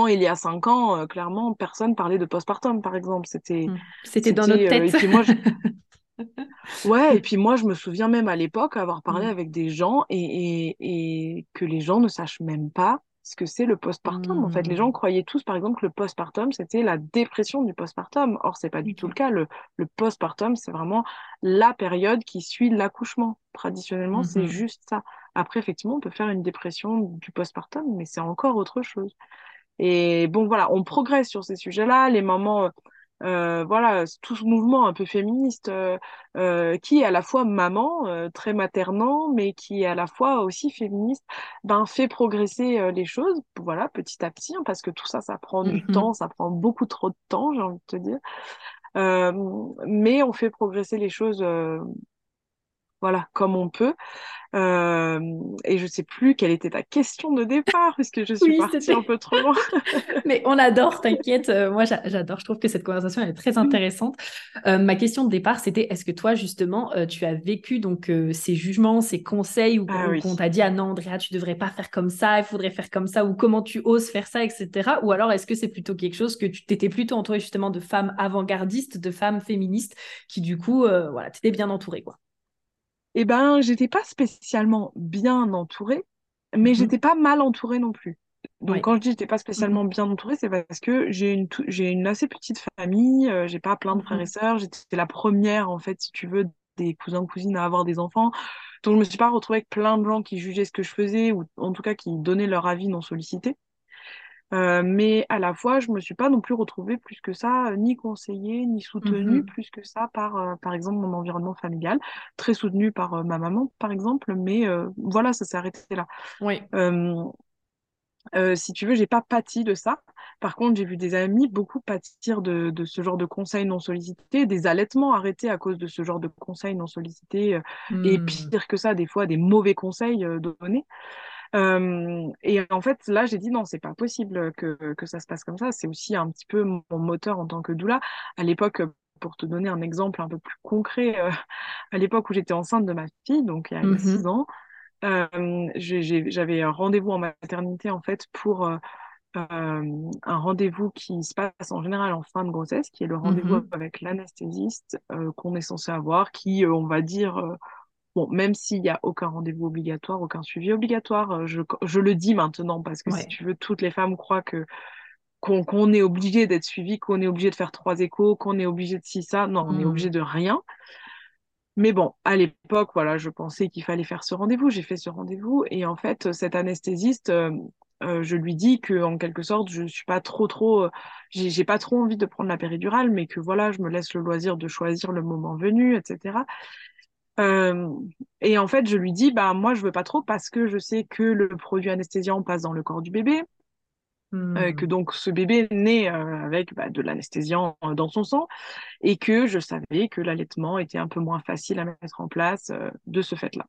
il y a cinq ans, euh, clairement, personne parlait de postpartum, par exemple. C'était, Mm. C'était dans notre euh, et tête. puis moi, je, ouais, et puis moi, je me souviens même à l'époque avoir parlé Mm. avec des gens et, et, et que les gens ne sachent même pas ce que c'est le postpartum. En fait, les gens Mm. croyaient tous, par exemple, que le postpartum, c'était la dépression du postpartum. Or, c'est pas du tout le Ok. cas. Le, le postpartum, c'est vraiment la période qui suit l'accouchement. Traditionnellement, c'est Mhm. juste ça. Après, effectivement, on peut faire une dépression du postpartum, mais c'est encore autre chose. Et bon, voilà, on progresse sur ces sujets-là. Les mamans, euh, voilà, tout ce mouvement un peu féministe euh, euh, qui est à la fois maman, euh, très maternant, mais qui est à la fois aussi féministe, ben, fait progresser les choses, voilà, petit à petit, hein, parce que tout ça, ça prend du temps, Mhm. ça prend beaucoup trop de temps, j'ai envie de te dire. Euh, mais on fait progresser les choses, euh, voilà, comme on peut. Euh, et je sais plus quelle était ta question de départ, puisque je suis Oui, partie un peu trop loin. Mais on adore, t'inquiète. Euh, moi, j'a- j'adore. Je trouve que cette conversation elle est très intéressante. Euh, ma question de départ, c'était est-ce que toi, justement, euh, tu as vécu donc ces jugements, ces conseils ou, Ah oui. qu'on t'a dit ah non, Andrea, tu devrais pas faire comme ça, il faudrait faire comme ça ou comment tu oses faire ça, etc. Ou alors est-ce que c'est plutôt quelque chose que tu t'étais plutôt entourée justement de femmes avant-gardistes, de femmes féministes qui du coup, voilà, t'étais bien entourée quoi? Eh ben, j'étais pas spécialement bien entourée, mais j'étais Mhm. pas mal entourée non plus. Donc, quand je dis j'étais pas spécialement Mhm. bien entourée, c'est parce que j'ai une, j'ai une assez petite famille, euh, j'ai pas plein de frères et sœurs, j'étais la première, en fait, si tu veux, des cousins, cousines à avoir des enfants. Donc, je me suis pas retrouvée avec plein de gens qui jugeaient ce que je faisais, ou en tout cas qui donnaient leur avis non sollicité. Euh, mais à la fois, je me suis pas non plus retrouvée plus que ça, ni conseillée, ni soutenue Mhm. plus que ça par, euh, par exemple, mon environnement familial, très soutenue par euh, ma maman, par exemple, mais euh, voilà, ça s'est arrêté là. Oui. Euh, euh, si tu veux, j'ai pas pâti de ça. Par contre, j'ai vu des amis beaucoup pâtir de, de ce genre de conseils non sollicités, des allaitements arrêtés à cause de ce genre de conseils non sollicités, euh, et pire que ça, des fois des mauvais conseils euh, donnés. Euh, et en fait, là, j'ai dit non, c'est pas possible que, que ça se passe comme ça. C'est aussi un petit peu mon moteur en tant que doula. À l'époque, pour te donner un exemple un peu plus concret, euh, à l'époque où j'étais enceinte de ma fille, donc il y a, a six ans, euh, j'avais un rendez-vous en maternité en fait pour euh, un rendez-vous qui se passe en général en fin de grossesse, qui est le rendez-vous Mhm. avec l'anesthésiste euh, qu'on est censé avoir, qui, on va dire, bon, même s'il n'y a aucun rendez-vous obligatoire, aucun suivi obligatoire, euh, je, je le dis maintenant parce que si tu veux, toutes les femmes croient que qu'on est obligé d'être suivi, qu'on est obligé de faire trois échos, qu'on est obligé de ci, ça. Non, on est obligé Hmm. de rien. Mais bon, à l'époque, voilà, je pensais qu'il fallait faire ce rendez-vous. J'ai fait ce rendez-vous et en fait, cet anesthésiste, euh, euh, je lui dis que en quelque sorte, je suis pas trop, trop, euh, j'ai pas trop envie de prendre la péridurale, mais que voilà, je me laisse le loisir de choisir le moment venu, etc. Euh, et en fait, je lui dis, bah moi, je veux pas trop parce que je sais que le produit anesthésiant passe dans le corps du bébé, euh, que Hmm. donc ce bébé naît euh, avec bah, de l'anesthésiant euh, dans son sang et que je savais que l'allaitement était un peu moins facile à mettre en place euh, de ce fait-là.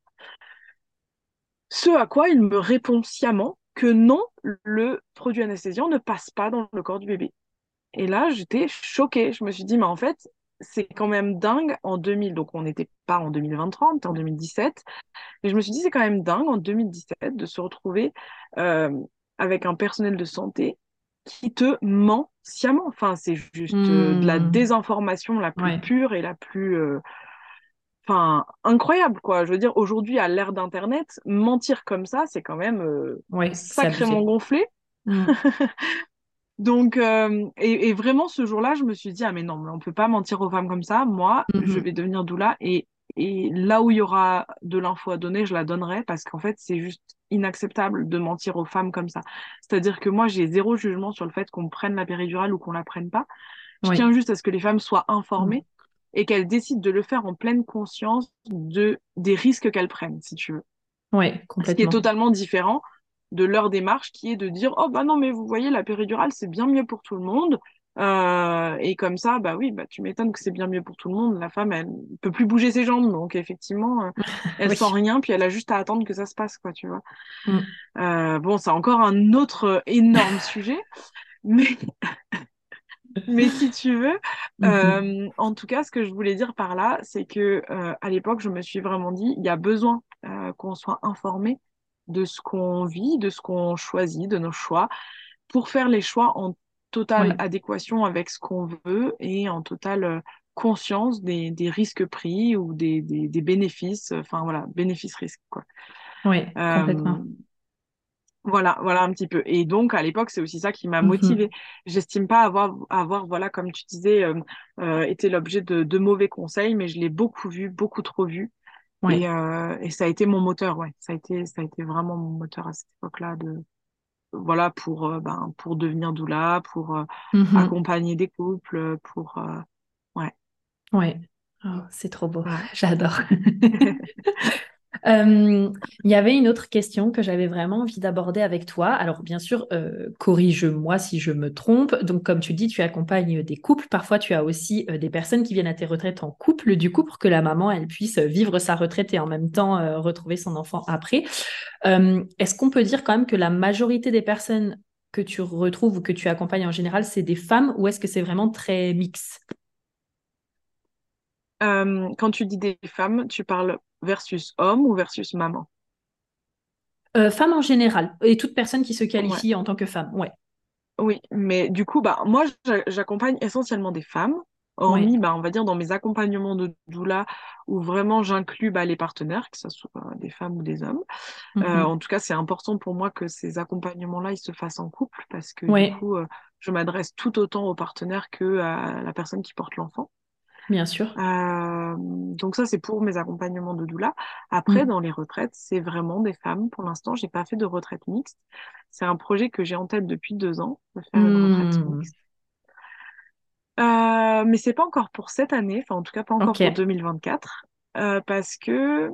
Ce à quoi il me répond sciemment que non, le produit anesthésiant ne passe pas dans le corps du bébé. Et là, j'étais choquée. Je me suis dit, mais en fait, c'est quand même dingue en 2000. Donc, on n'était pas en 2023, on était en 2017. Mais je me suis dit, c'est quand même dingue en 2017 de se retrouver euh, avec un personnel de santé qui te ment sciemment. Enfin, c'est juste euh, de la Hmm. désinformation la plus Ouais. pure et la plus, euh, enfin, incroyable, quoi. Je veux dire, aujourd'hui, à l'ère d'Internet, mentir comme ça, c'est quand même Ouais, sacrément abusé. gonflé. Hmm. Donc, euh, et, et vraiment, ce jour-là, je me suis dit, ah mais non, mais on peut pas mentir aux femmes comme ça. Moi, je Mhm. vais devenir doula et, et là où il y aura de l'info à donner, je la donnerai parce qu'en fait, c'est juste inacceptable de mentir aux femmes comme ça. C'est-à-dire que moi, j'ai zéro jugement sur le fait qu'on prenne la péridurale ou qu'on la prenne pas. Je Oui. tiens juste à ce que les femmes soient Hmm. informées et qu'elles décident de le faire en pleine conscience de, des risques qu'elles prennent, si tu veux. Ouais, Ce qui est complètement. totalement différent de leur démarche qui est de dire oh bah non mais vous voyez la péridurale c'est bien mieux pour tout le monde Euh, et comme ça bah oui bah tu m'étonnes que c'est bien mieux pour tout le monde la femme elle peut plus bouger ses jambes donc effectivement euh, elle sent Oui. rien puis elle a juste à attendre que ça se passe quoi tu vois Hmm. Euh, bon c'est encore un autre énorme sujet mais mais si tu veux Mhm. euh, en tout cas ce que je voulais dire par là c'est que à l'époque je me suis vraiment dit il y a besoin qu'on soit informé de ce qu'on vit de ce qu'on choisit de nos choix pour faire les choix en totale Ouais. adéquation avec ce qu'on veut et en totale euh, conscience des, des risques pris ou des, des, des bénéfices, enfin voilà, bénéfices-risques, quoi. Ouais, Euh, complètement. voilà, voilà un petit peu. Et donc, à l'époque, c'est aussi ça qui m'a motivée. Mhm. J'estime pas avoir, avoir, voilà, comme tu disais, euh, euh, été l'objet de, de mauvais conseils, mais je l'ai beaucoup vu, beaucoup trop vu. Ouais. Et, euh, et ça a été mon moteur, ouais. Ça a été, ça a été vraiment mon moteur à cette époque-là de, voilà, pour, euh, ben, pour devenir doula, pour euh, Mhm. accompagner des couples, pour, euh, ouais, Ouais. Oh, c'est trop beau. J'adore. Euh, il y avait une autre question que j'avais vraiment envie d'aborder avec toi. Alors, bien sûr, euh, corrige-moi si je me trompe. Donc, comme tu dis, tu accompagnes des couples. Parfois, tu as aussi euh, des personnes qui viennent à tes retraites en couple, du coup, pour que la maman, elle puisse vivre sa retraite et en même temps retrouver son enfant après. Est-ce qu'on peut dire quand même que la majorité des personnes que tu retrouves ou que tu accompagnes en général, c'est des femmes ou est-ce que c'est vraiment très mix? Euh, quand tu dis des femmes, tu parles versus homme ou versus maman? Euh, femmes en général et toute personne qui se Ouais, qualifie en tant que femme. Ouais, oui, mais du coup, bah, moi, j'a- j'accompagne essentiellement des femmes, ouais. hormis, bah, on va dire, dans mes accompagnements de doula, où vraiment j'inclus bah, les partenaires, que ce soit des femmes ou des hommes. Euh, Mhm. en tout cas, c'est important pour moi que ces accompagnements-là, ils se fassent en couple, parce que du coup, euh, je m'adresse tout autant aux partenaires que à la personne qui porte l'enfant. Bien sûr. Euh, donc ça, c'est pour mes accompagnements de doula. Après, Mm. dans les retraites, c'est vraiment des femmes. Pour l'instant, j'ai pas fait de retraite mixte. C'est un projet que j'ai en tête depuis deux ans, de faire une retraite Mm. mixte. Euh, mais c'est pas encore pour cette année, enfin en tout cas pas encore pour 2024, euh, parce que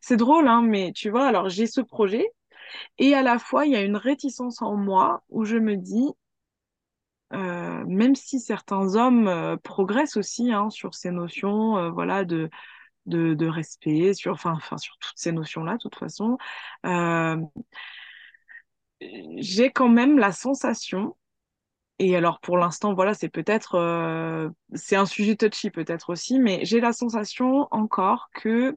c'est drôle, hein, mais tu vois, alors j'ai ce projet et à la fois il y a une réticence en moi où je me dis, euh, même si certains hommes euh, progressent aussi hein, sur ces notions, euh, voilà, de de, de respect, sur, enfin, enfin, sur toutes ces notions-là, de toute façon, euh, j'ai quand même la sensation, et alors pour l'instant, voilà, c'est peut-être, c'est un sujet touchy peut-être aussi, mais j'ai la sensation encore que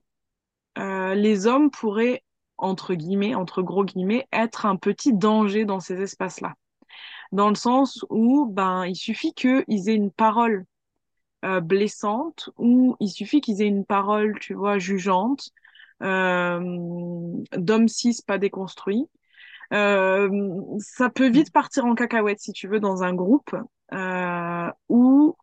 les hommes pourraient, entre guillemets, entre gros guillemets, être un petit danger dans ces espaces-là. Dans le sens où, ben, il suffit qu'ils aient une parole euh, blessante ou il suffit qu'ils aient une parole, tu vois, jugeante, euh, d'homme cis pas déconstruit. Euh, ça peut vite partir en cacahuète, si tu veux, dans un groupe euh, où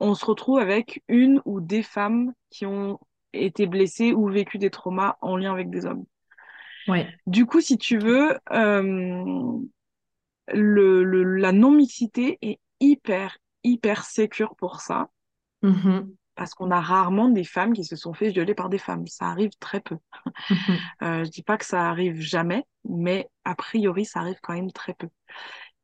on se retrouve avec une ou des femmes qui ont été blessées ou vécu des traumas en lien avec des hommes. Ouais. Du coup, si tu veux, euh, le, le, la non-mixité est hyper, hyper sécure pour ça. Mhm. parce qu'on a rarement des femmes qui se sont fait violer par des femmes. Ça arrive très peu. Mhm. Euh, je dis pas que ça arrive jamais, mais a priori, ça arrive quand même très peu.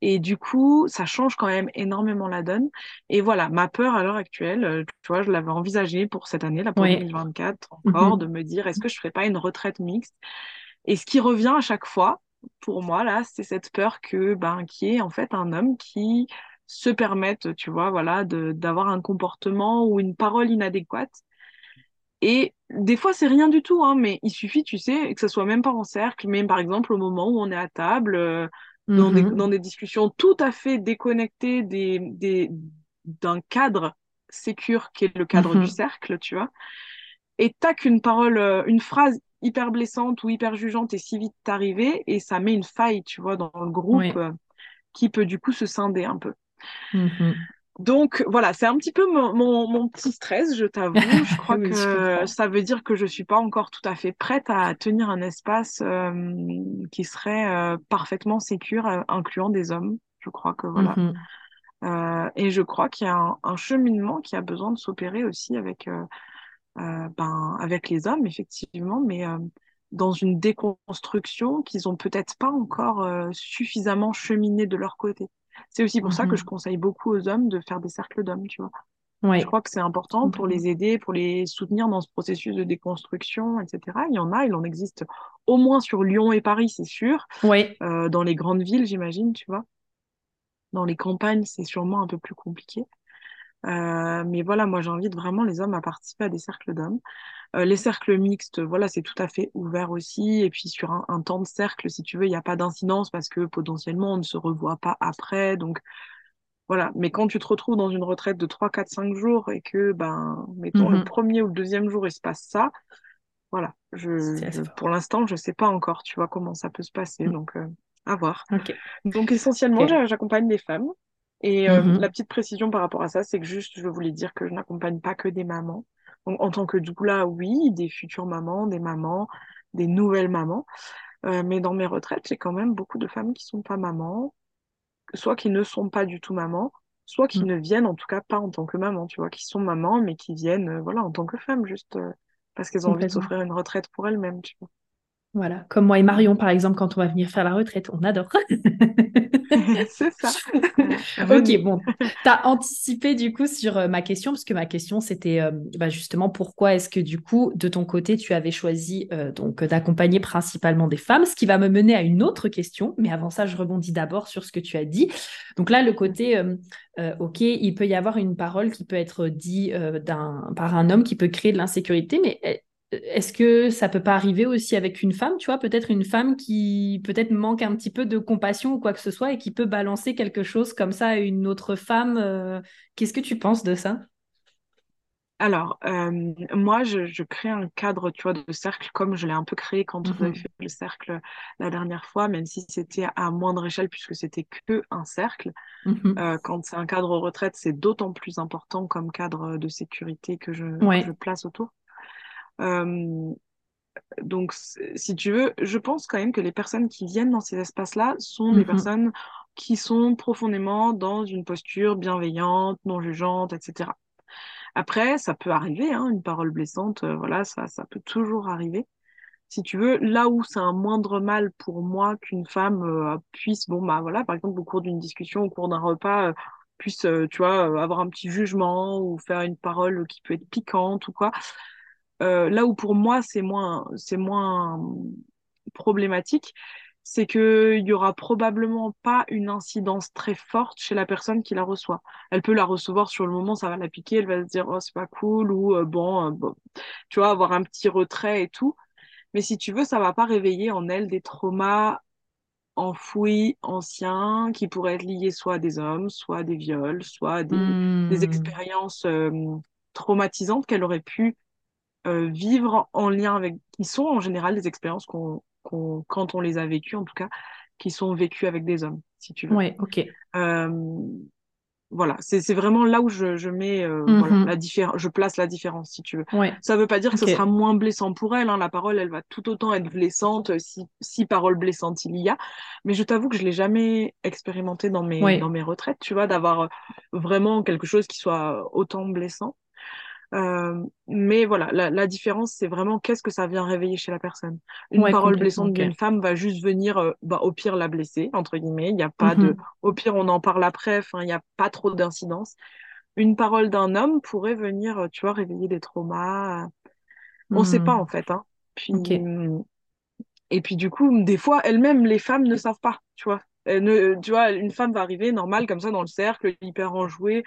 Et du coup, ça change quand même énormément la donne. Et voilà, ma peur à l'heure actuelle, euh, tu vois, je l'avais envisagé pour cette année, là, pour Ouais. 2024 encore, Mhm. de me dire, est-ce que je ferais pas une retraite mixte? Et ce qui revient à chaque fois, pour moi, là, c'est cette peur que, ben, qui est en fait un homme qui se permette, tu vois, voilà, d'avoir un comportement ou une parole inadéquate. Et des fois, c'est rien du tout, hein, mais il suffit, tu sais, que ce soit même pas en cercle, même par exemple au moment où on est à table, euh, dans des, Mhm. dans des discussions tout à fait déconnectées des, des, d'un cadre sécure qui est le cadre du Mhm. cercle, tu vois. Et tac, une parole, euh, une phrase hyper blessante ou hyper jugeante est si vite arrivée et ça met une faille, tu vois, dans le groupe euh, qui peut du coup se scinder un peu. Mhm. Donc voilà, c'est un petit peu mon, mon, mon petit stress, je t'avoue. Je crois Oui, que ça veut dire que je suis pas encore tout à fait prête à tenir un espace euh, qui serait euh, parfaitement sécure, euh, incluant des hommes. Je crois que voilà. Mhm. Euh, et je crois qu'il y a un, un cheminement qui a besoin de s'opérer aussi avec, ben, avec les hommes, effectivement, mais euh, dans une déconstruction qu'ils ont peut-être pas encore euh, suffisamment cheminé de leur côté. C'est aussi pour ça que je Mhm. conseille beaucoup aux hommes de faire des cercles d'hommes, tu vois. Je Ouais. crois que c'est important pour Complètement. les aider, pour les soutenir dans ce processus de déconstruction, etc. Il y en a, il en existe au moins sur Lyon et Paris, c'est sûr. Ouais. Euh, dans les grandes villes, j'imagine, tu vois. Dans les campagnes, c'est sûrement un peu plus compliqué. Euh, mais voilà, moi j'invite vraiment les hommes à participer à des cercles d'hommes. Euh, les cercles mixtes, voilà, c'est tout à fait ouvert aussi. Et puis sur un, un temps de cercle, si tu veux, il n'y a pas d'incidence parce que potentiellement on ne se revoit pas après. Donc voilà. Mais quand tu te retrouves dans une retraite de 3, 4, 5 jours et que, ben, mettons, le Mhm. premier ou le deuxième jour, il se passe ça, voilà. Je, je- pour l'instant, je sais pas encore, tu vois, comment ça peut se passer. Mm. Donc, euh, à voir. Donc essentiellement, j'accompagne des femmes. Et euh, Mhm. la petite précision par rapport à ça, c'est que juste, je voulais dire que je n'accompagne pas que des mamans. Donc, en tant que doula, oui, des futures mamans, des mamans, des nouvelles mamans. Euh, mais dans mes retraites, j'ai quand même beaucoup de femmes qui sont pas mamans, soit qui ne sont pas du tout mamans, soit qui Mm. ne viennent en tout cas pas en tant que maman, tu vois, qui sont mamans, mais qui viennent, euh, voilà, en tant que femmes, juste euh, parce qu'elles ont envie de s'offrir une retraite pour elles-mêmes, tu vois. Voilà. Comme moi et Marion, par exemple, quand on va venir faire la retraite, on adore. C'est ça. Ok, bon, tu as anticipé du coup sur euh, ma question, parce que ma question c'était euh, bah, justement pourquoi est-ce que du coup, de ton côté, tu avais choisi euh, donc d'accompagner principalement des femmes, ce qui va me mener à une autre question, mais avant ça, je rebondis d'abord sur ce que tu as dit. Donc là, le côté, euh, ok, il peut y avoir une parole qui peut être dite d'un, par un homme qui peut créer de l'insécurité, mais euh, est-ce que ça peut pas arriver aussi avec une femme, tu vois, peut-être une femme qui peut-être manque un petit peu de compassion ou quoi que ce soit et qui peut balancer quelque chose comme ça à une autre femme. euh, Qu'est-ce que tu penses de ça? Alors, euh, moi, je, je crée un cadre, tu vois, de cercle comme je l'ai un peu créé quand on avait Mhm. fait le cercle la dernière fois, même si c'était à moindre échelle puisque c'était que un cercle. Mhm. Euh, quand c'est un cadre retraite, c'est d'autant plus important comme cadre de sécurité que je, que je place autour. Euh, donc, si tu veux, je pense quand même que les personnes qui viennent dans ces espaces-là sont des Mhm. personnes qui sont profondément dans une posture bienveillante, non jugeante, etc. Après, ça peut arriver, hein, une parole blessante, euh, voilà, ça, ça peut toujours arriver. Si tu veux, là où c'est un moindre mal pour moi qu'une femme euh, puisse, bon, bah voilà, par exemple, au cours d'une discussion, au cours d'un repas, euh, puisse, tu vois, avoir un petit jugement ou faire une parole qui peut être piquante ou quoi. Euh, là où pour moi c'est moins, c'est moins problématique, c'est que il y aura probablement pas une incidence très forte chez la personne qui la reçoit. Elle peut la recevoir sur le moment, ça va la piquer, elle va se dire oh c'est pas cool ou euh, bon, euh, bon, tu vois, avoir un petit retrait et tout. Mais si tu veux, ça va pas réveiller en elle des traumas enfouis, anciens, qui pourraient être liés soit à des hommes, soit à des viols, soit à des, des Hmm. expériences euh, traumatisantes qu'elle aurait pu euh, vivre en lien avec, qui sont en général des expériences qu'on, qu'on, quand on les a vécues, en tout cas, qui sont vécues avec des hommes, si tu veux. Ouais, ok. Euh, voilà, c'est c'est vraiment là où je, je mets euh, voilà la Mhm. différence, je place la différence, si tu veux. Ouais, Ça veut pas dire que ce sera moins blessant pour elle. Hein, la parole, elle va tout autant être blessante euh, si si parole blessante il y a. Mais je t'avoue que je l'ai jamais expérimenté dans mes dans mes retraites, tu vois, d'avoir euh, vraiment quelque chose qui soit autant blessant. Euh, mais voilà, la, la différence, c'est vraiment qu'est-ce que ça vient réveiller chez la personne. Une ouais, parole blessante ok. d'une femme va juste venir, euh, bah, au pire, la blesser, entre guillemets. Il n'y a pas de, Mhm. au pire, on en parle après, il n'y a pas trop d'incidence. Une parole d'un homme pourrait venir, euh, tu vois, réveiller des traumas. On ne sait pas, en Hmm. fait, hein. Puis, et puis, du coup, des fois, elles-mêmes, les femmes ne savent pas, tu vois. Ne, tu vois, une femme va arriver, normale, comme ça, dans le cercle, hyper enjouée,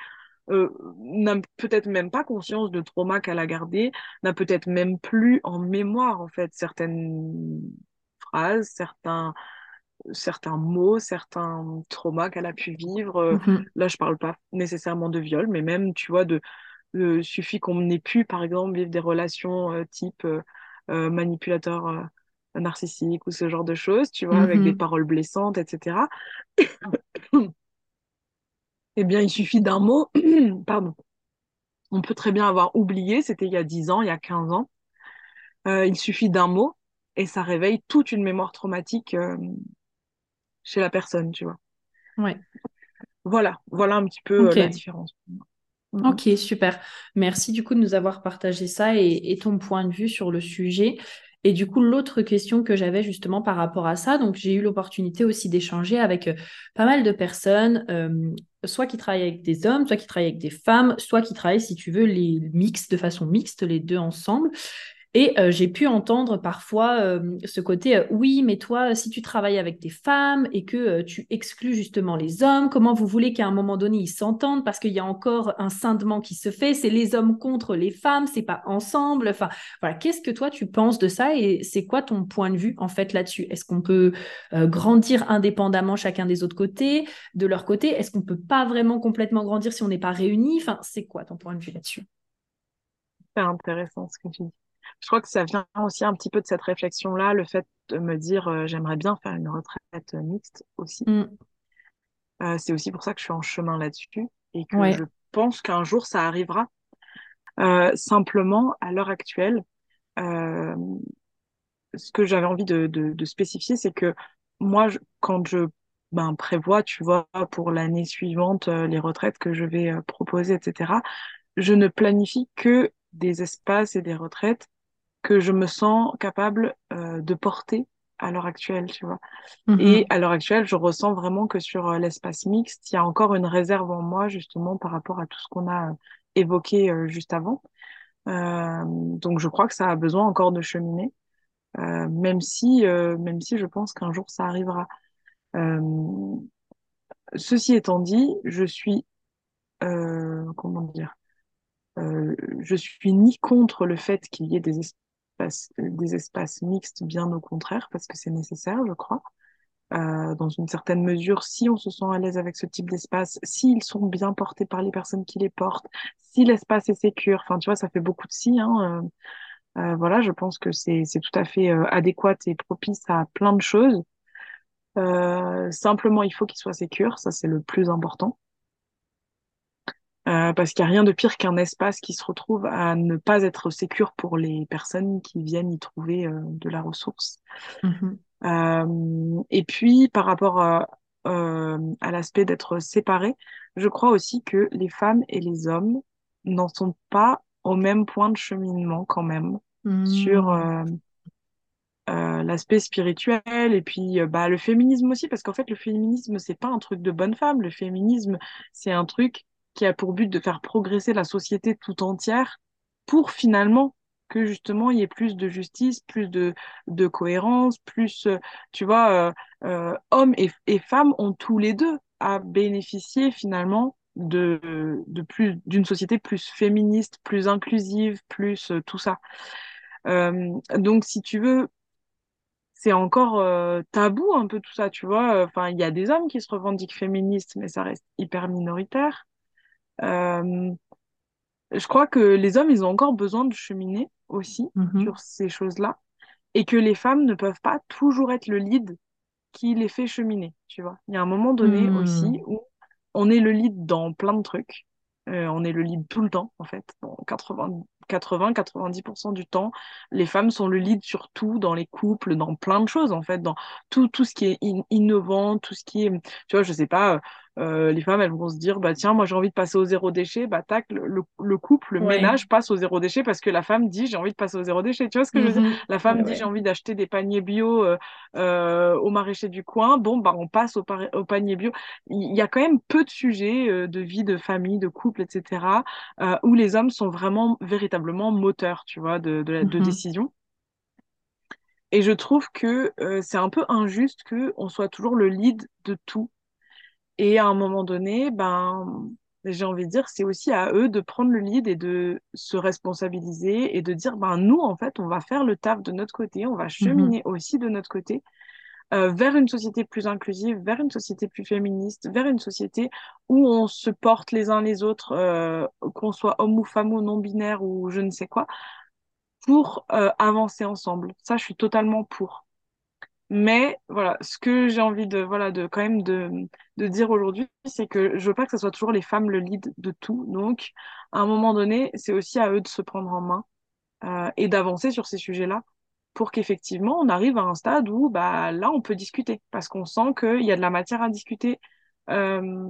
euh, n'a peut-être même pas conscience de trauma qu'elle a gardé, n'a peut-être même plus en mémoire, en fait, certaines phrases, certains, certains mots, certains traumas qu'elle a pu vivre. Euh, Mhm. Là, je parle pas nécessairement de viol, mais même, tu vois, de, de suffit qu'on n'ait pu, par exemple, vivre des relations euh, type euh, manipulateur narcissique ou ce genre de choses, tu vois, avec des Mhm. paroles blessantes, etc. Eh bien, il suffit d'un mot, pardon, on peut très bien avoir oublié, c'était il y a 10 ans, il y a 15 ans. Euh, il suffit d'un mot et ça réveille toute une mémoire traumatique euh, chez la personne, tu vois. Ouais, Voilà, voilà un petit peu euh, la différence. Ok, super. Merci du coup de nous avoir partagé ça et, et ton point de vue sur le sujet. Et du coup, l'autre question que j'avais justement par rapport à ça, donc j'ai eu l'opportunité aussi d'échanger avec pas mal de personnes, euh, soit qui travaillent avec des hommes, soit qui travaillent avec des femmes, soit qui travaillent, si tu veux, les mix de façon mixte, les deux ensemble. Et euh, j'ai pu entendre parfois euh, ce côté, euh, oui, mais toi, si tu travailles avec des femmes et que tu exclus justement les hommes, comment vous voulez qu'à un moment donné ils s'entendent? Parce qu'il y a encore un scindement qui se fait, c'est les hommes contre les femmes, c'est pas ensemble. Enfin, voilà, qu'est-ce que toi tu penses de ça et c'est quoi ton point de vue en fait là-dessus? Est-ce qu'on peut grandir indépendamment chacun des autres côtés, de leur côté? Est-ce qu'on peut pas vraiment complètement grandir si on n'est pas réunis? Enfin, c'est quoi ton point de vue là-dessus? C'est intéressant ce que tu dis. Je crois que ça vient aussi un petit peu de cette réflexion-là, le fait de me dire euh, j'aimerais bien faire une retraite euh, mixte aussi. Mm. Euh, c'est aussi pour ça que je suis en chemin là-dessus et que je pense qu'un jour ça arrivera. Simplement, à l'heure actuelle, ce que j'avais envie de, de, de spécifier, c'est que moi, je- quand je ben, prévois, tu vois, pour l'année suivante, euh, les retraites que je vais euh, proposer, etc., je ne planifie que des espaces et des retraites que je me sens capable euh, de porter à l'heure actuelle, tu vois. Et Mhm. à l'heure actuelle, je ressens vraiment que sur euh, l'espace mixte, il y a encore une réserve en moi, justement, par rapport à tout ce qu'on a euh, évoqué euh, juste avant. Donc, je crois que ça a besoin encore de cheminer, même si, même si je pense qu'un jour ça arrivera. Ceci étant dit, je suis, comment dire, je suis ni contre le fait qu'il y ait des espaces, des espaces mixtes, bien au contraire, parce que c'est nécessaire, je crois. euh, dans une certaine mesure, si on se sent à l'aise avec ce type d'espace, s'ils sont bien portés par les personnes qui les portent, si l'espace est sécure, enfin, tu vois, ça fait beaucoup de si, hein, euh, euh, voilà, je pense que c'est, tout à fait adéquat et propice à plein de choses. simplement, il faut qu'il soit sécure, ça c'est le plus important. Euh, parce qu'il n'y a rien de pire qu'un espace qui se retrouve à ne pas être sécure pour les personnes qui viennent y trouver euh, de la ressource. Mhm. Euh, et puis, par rapport à, à l'aspect d'être séparés, je crois aussi que les femmes et les hommes n'en sont pas au même point de cheminement quand même sur Mhm. l'aspect spirituel et puis bah, le féminisme aussi, parce qu'en fait, le féminisme, c'est pas un truc de bonne femme. Le féminisme, c'est un truc qui a pour but de faire progresser la société tout entière pour finalement que justement il y ait plus de justice, plus de, cohérence, plus, euh, tu vois, euh, euh, hommes et, femmes ont tous les deux à bénéficier finalement de, de plus d'une société plus féministe, plus inclusive, plus tout ça. Donc si tu veux, c'est encore tabou un peu tout ça, tu vois. Enfin, il y a des hommes qui se revendiquent féministes, mais ça reste hyper minoritaire. Euh, je crois que les hommes, ils ont encore besoin de cheminer aussi Mhm. sur ces choses-là et que les femmes ne peuvent pas toujours être le lead qui les fait cheminer, tu vois. Il y a un moment donné aussi Mhm. où on est le lead dans plein de trucs. Euh, on est le lead tout le temps, en fait. Dans 80, 80-90% du temps, les femmes sont le lead sur tout, dans les couples, dans plein de choses, en fait, dans tout, tout ce qui est in- innovant, tout ce qui est, tu vois, je sais pas, euh, les femmes, elles vont se dire, bah tiens, moi j'ai envie de passer au zéro déchet, bah tac, le, le, le couple, le Ouais. ménage passe au zéro déchet parce que la femme dit, j'ai envie de passer au zéro déchet. Tu vois ce que je veux dire? Mhm. La Ouais, femme dit, j'ai envie d'acheter des paniers bio euh, euh, au maraîcher du coin. Bon, bah on passe au, panier bio. Il y a quand même peu de sujets de vie, de famille, de couple, etc., où les hommes sont vraiment, véritablement moteurs, tu vois, de, de, la- de Mhm. décision. Et je trouve que euh, c'est un peu injuste que on soit toujours le lead de tout et à un moment donné, ben, j'ai envie de dire, c'est aussi à eux de prendre le lead et de se responsabiliser et de dire, ben, nous, en fait, on va faire le taf de notre côté, on va Mhm. cheminer aussi de notre côté euh, vers une société plus inclusive, vers une société plus féministe, vers une société où on se porte les uns les autres, euh, qu'on soit homme ou femme ou non-binaire ou je ne sais quoi, pour euh, avancer ensemble. Ça, je suis totalement pour. Mais voilà, ce que j'ai envie de voilà de quand même de, de dire aujourd'hui, c'est que je veux pas que ce soit toujours les femmes le lead de tout. Donc, à un moment donné, c'est aussi à eux de se prendre en main euh, et d'avancer sur ces sujets-là pour qu'effectivement on arrive à un stade où bah là on peut discuter parce qu'on sent qu'il y a de la matière à discuter, euh,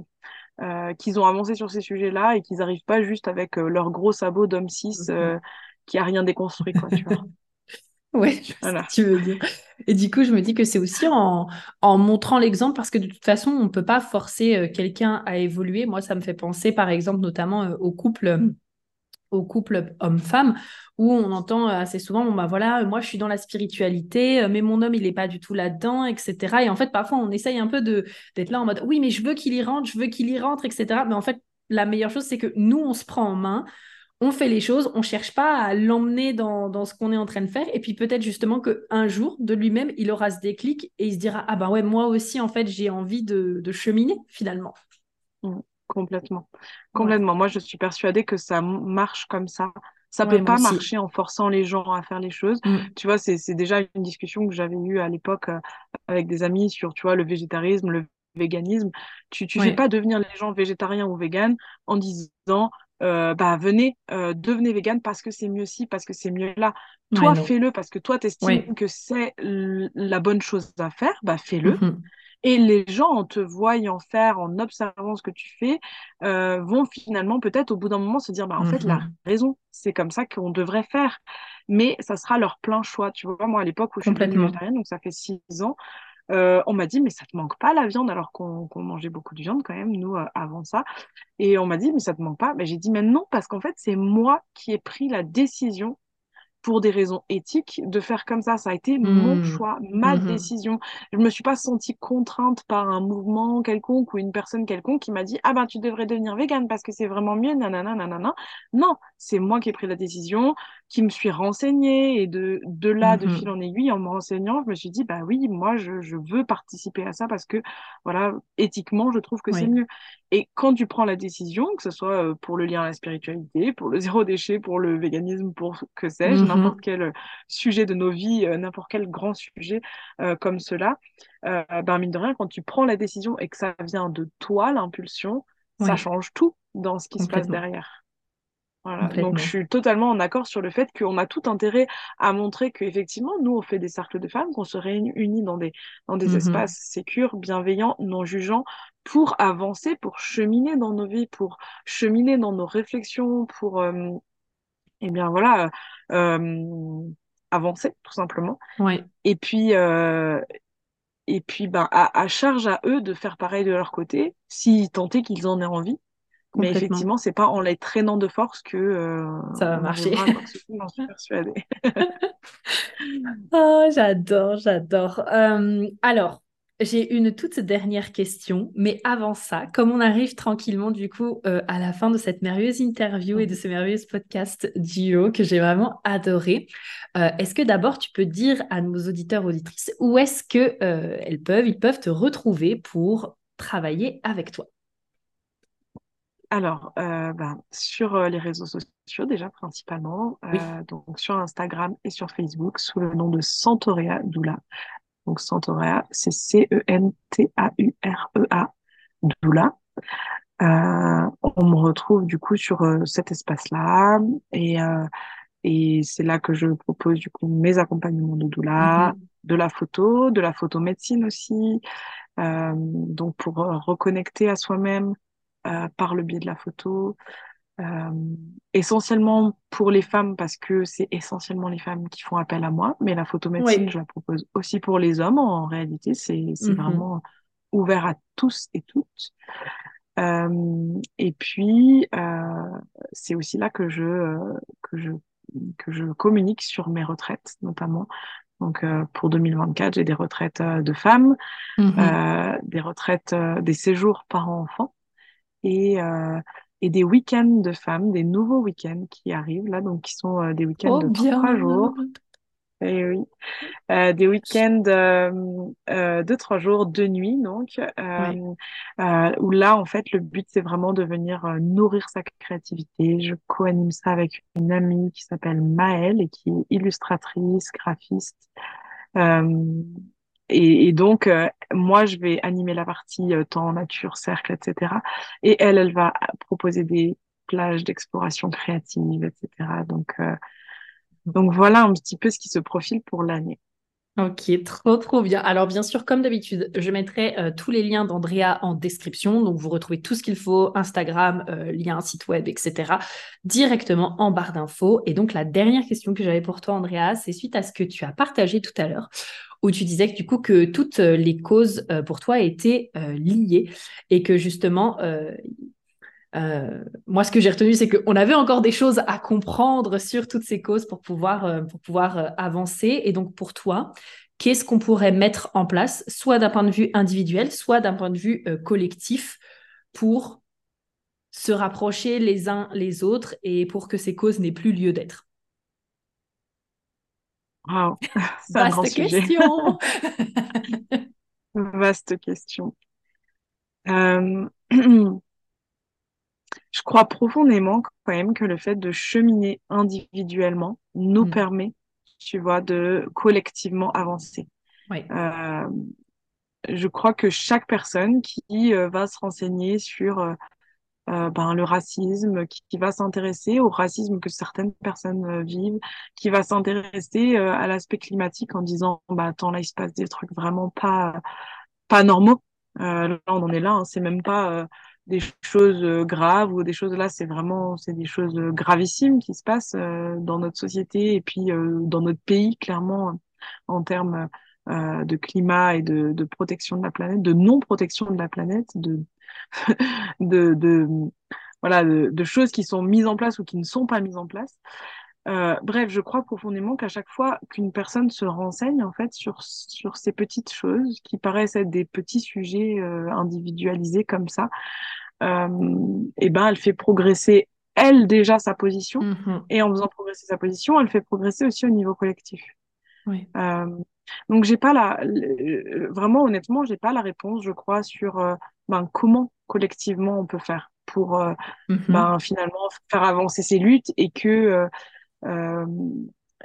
euh, qu'ils ont avancé sur ces sujets-là et qu'ils n'arrivent pas juste avec euh, leur gros sabot d'homme cis Mhm. euh, qui a rien déconstruit quoi, tu vois. Ouais, je ce que tu veux dire. Et du coup, je me dis que c'est aussi en, en montrant l'exemple, parce que de toute façon, on ne peut pas forcer euh, quelqu'un à évoluer. Moi, ça me fait penser, par exemple, notamment euh, au couple, au couple homme-femme, où on entend euh, assez souvent, bon, bah voilà, moi, je suis dans la spiritualité, mais mon homme, il n'est pas du tout là-dedans, etc. Et en fait, parfois, on essaye un peu de d'être là en mode, oui, mais je veux qu'il y rentre, je veux qu'il y rentre, etc. Mais en fait, la meilleure chose, c'est que nous, on se prend en main on fait les choses, on cherche pas à l'emmener dans, dans ce qu'on est en train de faire. Et puis peut-être justement qu'un jour, de lui-même, il aura ce déclic et il se dira, ah ben ouais, moi aussi, en fait, j'ai envie de, de cheminer finalement. Mm, Complètement. Ouais, Complètement. Moi, je suis persuadée que ça marche comme ça. Ça ouais, peut pas aussi. marcher en forçant les gens à faire les choses. Mm. Tu vois, c'est, déjà une discussion que j'avais eue à l'époque euh, avec des amis sur, tu vois, le végétarisme, le véganisme. Tu, tu fais pas devenir les gens végétariens ou véganes en disant, euh, bah, venez, euh, devenez vegan parce que c'est mieux ci, parce que c'est mieux là. Toi, fais-le parce que toi, t'estimes Ouais. que c'est la bonne chose à faire, bah, fais-le. Mhm. Et les gens, en te voyant faire, en observant ce que tu fais, euh, vont finalement peut-être au bout d'un moment se dire, bah, en fait, la Mhm. raison, c'est comme ça qu'on devrait faire. Mais ça sera leur plein choix. Tu vois, moi, à l'époque où je suis végétarienne, donc ça fait six ans, euh, on m'a dit, mais ça te manque pas la viande, alors qu'on mangeait beaucoup de viande quand même, nous, euh, avant ça. Et on m'a dit, mais ça te manque pas. Ben, j'ai dit, mais non, parce qu'en fait, c'est moi qui ai pris la décision pour des raisons éthiques de faire comme ça. Ça a été mon Hmm. choix, ma Mhm. décision. Je me suis pas sentie contrainte par un mouvement quelconque ou une personne quelconque qui m'a dit ah ben tu devrais devenir végane parce que c'est vraiment mieux, nanana, nanana. Non, c'est moi qui ai pris la décision, qui me suis renseignée et de de là de fil en aiguille en me renseignant, je me suis dit bah oui, moi je je veux participer à ça parce que voilà éthiquement je trouve que c'est mieux. Et quand tu prends la décision, que ce soit euh, pour le lien à la spiritualité, pour le zéro déchet, pour le véganisme, pour que sais-je, n'importe Mhm. quel sujet de nos vies, euh, n'importe quel grand sujet euh, comme cela, euh, ben mine de rien, quand tu prends la décision et que ça vient de toi, l'impulsion, ça change tout dans ce qui se passe derrière. Voilà. Donc, je suis totalement en accord sur le fait qu'on a tout intérêt à montrer qu'effectivement, nous, on fait des cercles de femmes, qu'on se réunit dans des, dans des Mhm. espaces sécures, bienveillants, non jugeants, pour avancer, pour cheminer dans nos vies, pour cheminer dans nos réflexions, pour, euh, eh bien, voilà, euh, avancer, tout simplement. Et puis, euh, et puis ben, à, à charge à eux de faire pareil de leur côté, si tant est qu'ils en aient envie. Mais effectivement, c'est pas en les traînant de force que euh, Ça va marcher. j'en suis persuadée. Oh, j'adore, j'adore. Euh, alors, j'ai une toute dernière question, mais avant ça, comme on arrive tranquillement du coup euh, à la fin de cette merveilleuse interview et de ce merveilleux podcast duo que j'ai vraiment adoré, euh, est-ce que d'abord tu peux dire à nos auditeurs auditrices où est-ce que euh, elles peuvent, ils peuvent te retrouver pour travailler avec toi? Alors, euh, ben, sur euh, les réseaux sociaux déjà principalement, Oui. euh, donc sur Instagram et sur Facebook sous le nom de Santorea Doula. Donc Santorea, c'est C-E-N-T-A-U-R-E-A Doula. Euh, on me retrouve du coup sur cet espace-là et euh, Et c'est là que je propose du coup mes accompagnements de doula, Mhm. de la photo, de la photo médecine aussi. Euh, donc pour reconnecter à soi-même par le biais de la photo. Euh, essentiellement pour les femmes parce que c'est essentiellement les femmes qui font appel à moi. Mais la photomédecine, Oui. je la propose aussi pour les hommes. En réalité, c'est Mhm. vraiment ouvert à tous et toutes. Euh, et puis, euh, c'est aussi là que je, euh, que je, que je communique sur mes retraites, notamment. Donc, euh, pour 2024, j'ai des retraites euh, de femmes, Mhm. euh, des retraites, euh, des séjours parents-enfants et, euh, et des week-ends de femmes, des nouveaux week-ends qui arrivent là, donc qui sont euh, des week-ends de bien. trois jours. Et oui, euh, des week-ends euh, euh, de trois jours, deux nuits, donc, Oui. où là, en fait, le but, c'est vraiment de venir euh, nourrir sa créativité. Je co-anime ça avec une amie qui s'appelle Maëlle et qui est illustratrice, graphiste. Euh, et, donc, euh, moi, je vais animer la partie euh, temps, nature, cercle, etc. Et elle, elle va proposer des plages d'exploration créative, etc. Donc, euh, donc voilà un petit peu ce qui se profile pour l'année. Ok, trop trop bien. Alors bien sûr, comme d'habitude, je mettrai tous les liens d'Andrea en description. Donc vous retrouvez tout ce qu'il faut, Instagram, lien, site web, etc. directement en barre d'infos. Et donc la dernière question que j'avais pour toi, Andrea, c'est suite à ce que tu as partagé tout à l'heure, où tu disais que du coup que toutes euh, les causes euh, pour toi étaient euh, liées et que justement moi, ce que j'ai retenu, c'est qu'on avait encore des choses à comprendre sur toutes ces causes pour pouvoir, avancer. Et donc, pour toi, qu'est-ce qu'on pourrait mettre en place, soit d'un point de vue individuel, soit d'un point de vue collectif, pour se rapprocher les uns les autres et pour que ces causes n'aient plus lieu d'être? Wow, c'est un grand Vaste sujet, question vaste question. Euh, je crois profondément quand même que le fait de cheminer individuellement nous Mm. permet, tu vois, de collectivement avancer. Oui. Euh, je crois que chaque personne qui euh, va se renseigner sur euh, ben, le racisme, qui, va s'intéresser au racisme que certaines personnes euh, vivent, qui va s'intéresser euh, à l'aspect climatique en disant, bah attends, là il se passe des trucs vraiment pas pas normaux. Là, on en est là, hein. c'est même pas des choses graves ou des choses là, c'est vraiment c'est des choses gravissimes qui se passent dans notre société et puis dans notre pays, clairement, en termes de climat et de, de protection de la planète, de non-protection de la planète, de, de, de, voilà, de, de choses qui sont mises en place ou qui ne sont pas mises en place. Euh, bref, je crois profondément qu'à chaque fois qu'une personne se renseigne en fait sur sur ces petites choses qui paraissent être des petits sujets euh, individualisés comme ça, euh, et eh ben elle fait progresser elle déjà sa position Mhm. et en faisant progresser sa position, elle fait progresser aussi au niveau collectif. Oui. Euh, donc j'ai pas la vraiment honnêtement j'ai pas la réponse je crois sur euh, ben, comment collectivement on peut faire pour euh, Mhm. ben finalement faire avancer ces luttes et que euh, euh,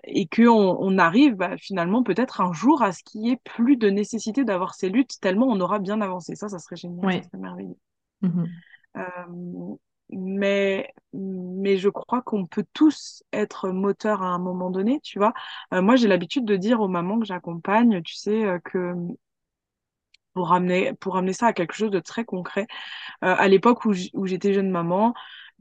et que on, on arrive bah, finalement peut-être un jour à ce qu'il y ait plus de nécessité d'avoir ces luttes tellement on aura bien avancé ça ça serait génial Oui. ça serait merveilleux Mhm. euh, mais, mais je crois qu'on peut tous être moteur à un moment donné, tu vois. Euh, moi, j'ai l'habitude de dire aux mamans que j'accompagne, tu sais, euh, que pour ramener, pour ramener ça à quelque chose de très concret, euh, à l'époque où j'étais jeune maman,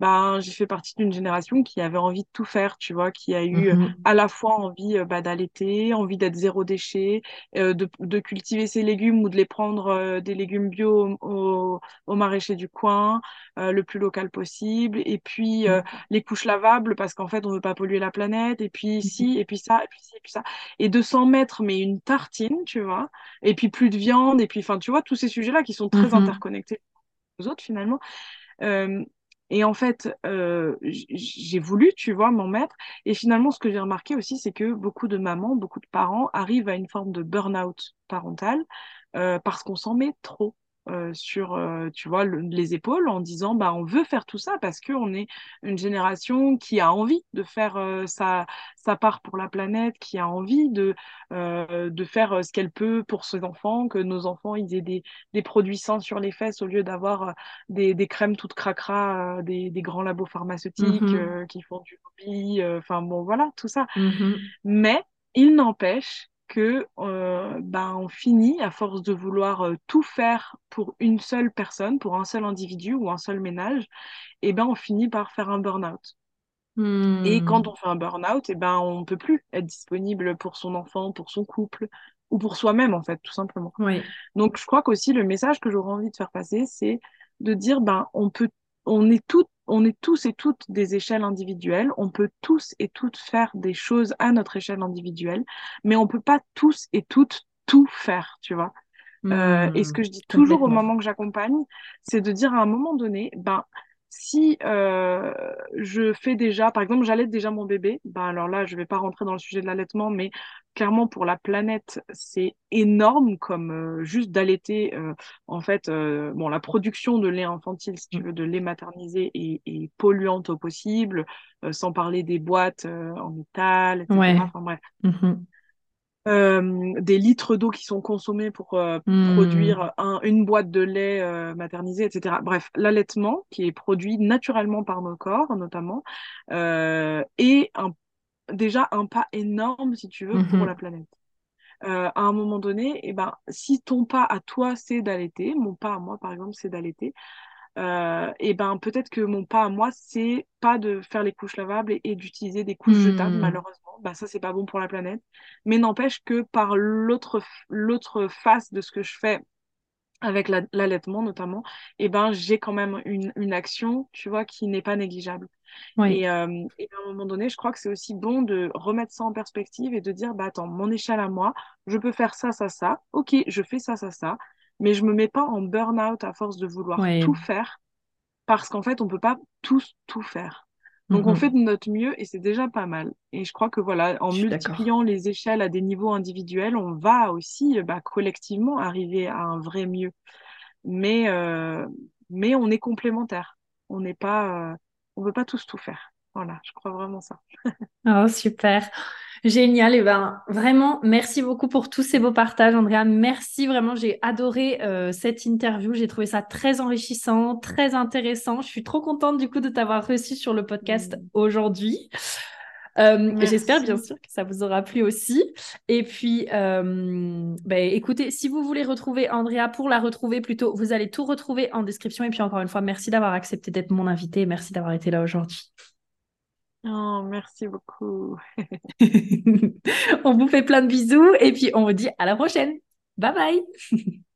ben, j'ai fait partie d'une génération qui avait envie de tout faire, tu vois, qui a eu euh, Mhm. à la fois envie euh, bah, d'allaiter, envie d'être zéro déchet, euh, de, de cultiver ses légumes ou de les prendre euh, des légumes bio au, au, maraîcher du coin, euh, le plus local possible, et puis euh, les couches lavables parce qu'en fait on veut pas polluer la planète, et puis ci, et puis ça, et puis ci, et puis ça, et de s'en mettre mais une tartine, tu vois, et puis plus de viande, et puis enfin tu vois tous ces sujets-là qui sont très Mhm. interconnectés aux autres finalement. Euh, et en fait, euh, j'ai voulu, tu vois, m'en mettre. Et finalement, ce que j'ai remarqué aussi, c'est que beaucoup de mamans, beaucoup de parents arrivent à une forme de burn-out parental euh, parce qu'on s'en met trop. Euh, sur euh, tu vois le- les épaules en disant bah on veut faire tout ça parce que on est une génération qui a envie de faire euh, sa sa part pour la planète qui a envie de de faire ce qu'elle peut pour ses enfants que nos enfants ils aient des des produits sains sur les fesses au lieu d'avoir des, des crèmes toutes cracra, des, des grands labos pharmaceutiques Mhm. euh, qui font du lobby, enfin bon voilà, tout ça. Mhm. Mais il n'empêche que euh, ben, on finit, à force de vouloir euh, tout faire pour une seule personne, pour un seul individu ou un seul ménage, et ben on finit par faire un burn-out. Et quand Mhm. on fait un burn-out, et ben on peut plus être disponible pour son enfant, pour son couple ou pour soi-même en fait, tout simplement. Oui. Donc, je crois qu'aussi le message que j'aurais envie de faire passer, c'est de dire, ben, on peut, on est toutes, on est tous et toutes des échelles individuelles. On peut tous et toutes faire des choses à notre échelle individuelle, mais on peut pas tous et toutes tout faire, tu vois. Euh, et ce Mhm. que je dis toujours Complètement. mamans que j'accompagne, c'est de dire à un moment donné, ben, si euh, je fais déjà, par exemple, j'allaite déjà mon bébé, ben alors là, je vais pas rentrer dans le sujet de l'allaitement, mais clairement pour la planète, c'est énorme comme euh, juste d'allaiter. euh, en fait, bon, la production de lait infantile, si tu veux, de lait maternisé, est, est polluante au possible, sans parler des boîtes en métal, etc. Ouais. Enfin bref. Euh, des litres d'eau qui sont consommés pour euh, Mhm. produire un, une boîte de lait euh, maternisé, etc. Bref, l'allaitement, qui est produit naturellement par nos corps, notamment, est un, déjà un pas énorme, si tu veux, pour la Mhm. planète. Euh, à un moment donné, eh ben, si ton pas à toi, c'est d'allaiter, mon pas à moi, par exemple, c'est d'allaiter, euh, et ben peut-être que mon pas à moi, c'est pas de faire les couches lavables et, et d'utiliser des couches jetables, Mhm. malheureusement. Bah, ça, c'est pas bon pour la planète. Mais n'empêche que par l'autre l'autre face de ce que je fais avec la- l'allaitement notamment, et ben j'ai quand même une, une action, tu vois, qui n'est pas négligeable. Oui. Et, euh, et à un moment donné, je crois que c'est aussi bon de remettre ça en perspective et de dire, bah attends, mon échelle à moi, je peux faire ça, ça, ça. Ok, je fais ça, ça, ça. Mais je me mets pas en burn-out à force de vouloir tout faire parce qu'en fait, on peut pas tous tout faire. Donc, on fait Mhm. de notre mieux et c'est déjà pas mal. Et je crois que voilà, en multipliant les échelles à des niveaux individuels, on va aussi euh, bah, collectivement arriver à un vrai mieux. Mais, euh, mais on est complémentaires. On n'est pas, euh, on veut pas tous tout faire. Voilà, je crois vraiment ça. Oh, super. Génial. Et ben, vraiment, merci beaucoup pour tous ces beaux partages, Andrea. Merci vraiment. J'ai adoré euh, cette interview. J'ai trouvé ça très enrichissant, très intéressant. Je suis trop contente du coup de t'avoir reçu sur le podcast Mm. aujourd'hui. Euh, j'espère bien sûr que ça vous aura plu aussi. Et puis, euh, ben, écoutez, si vous voulez retrouver Andrea, pour la retrouver plutôt, vous allez tout retrouver en description. Et puis encore une fois, merci d'avoir accepté d'être mon invité. Merci d'avoir été là aujourd'hui. Oh, merci beaucoup. on vous fait plein de bisous et puis on vous dit à la prochaine. Bye bye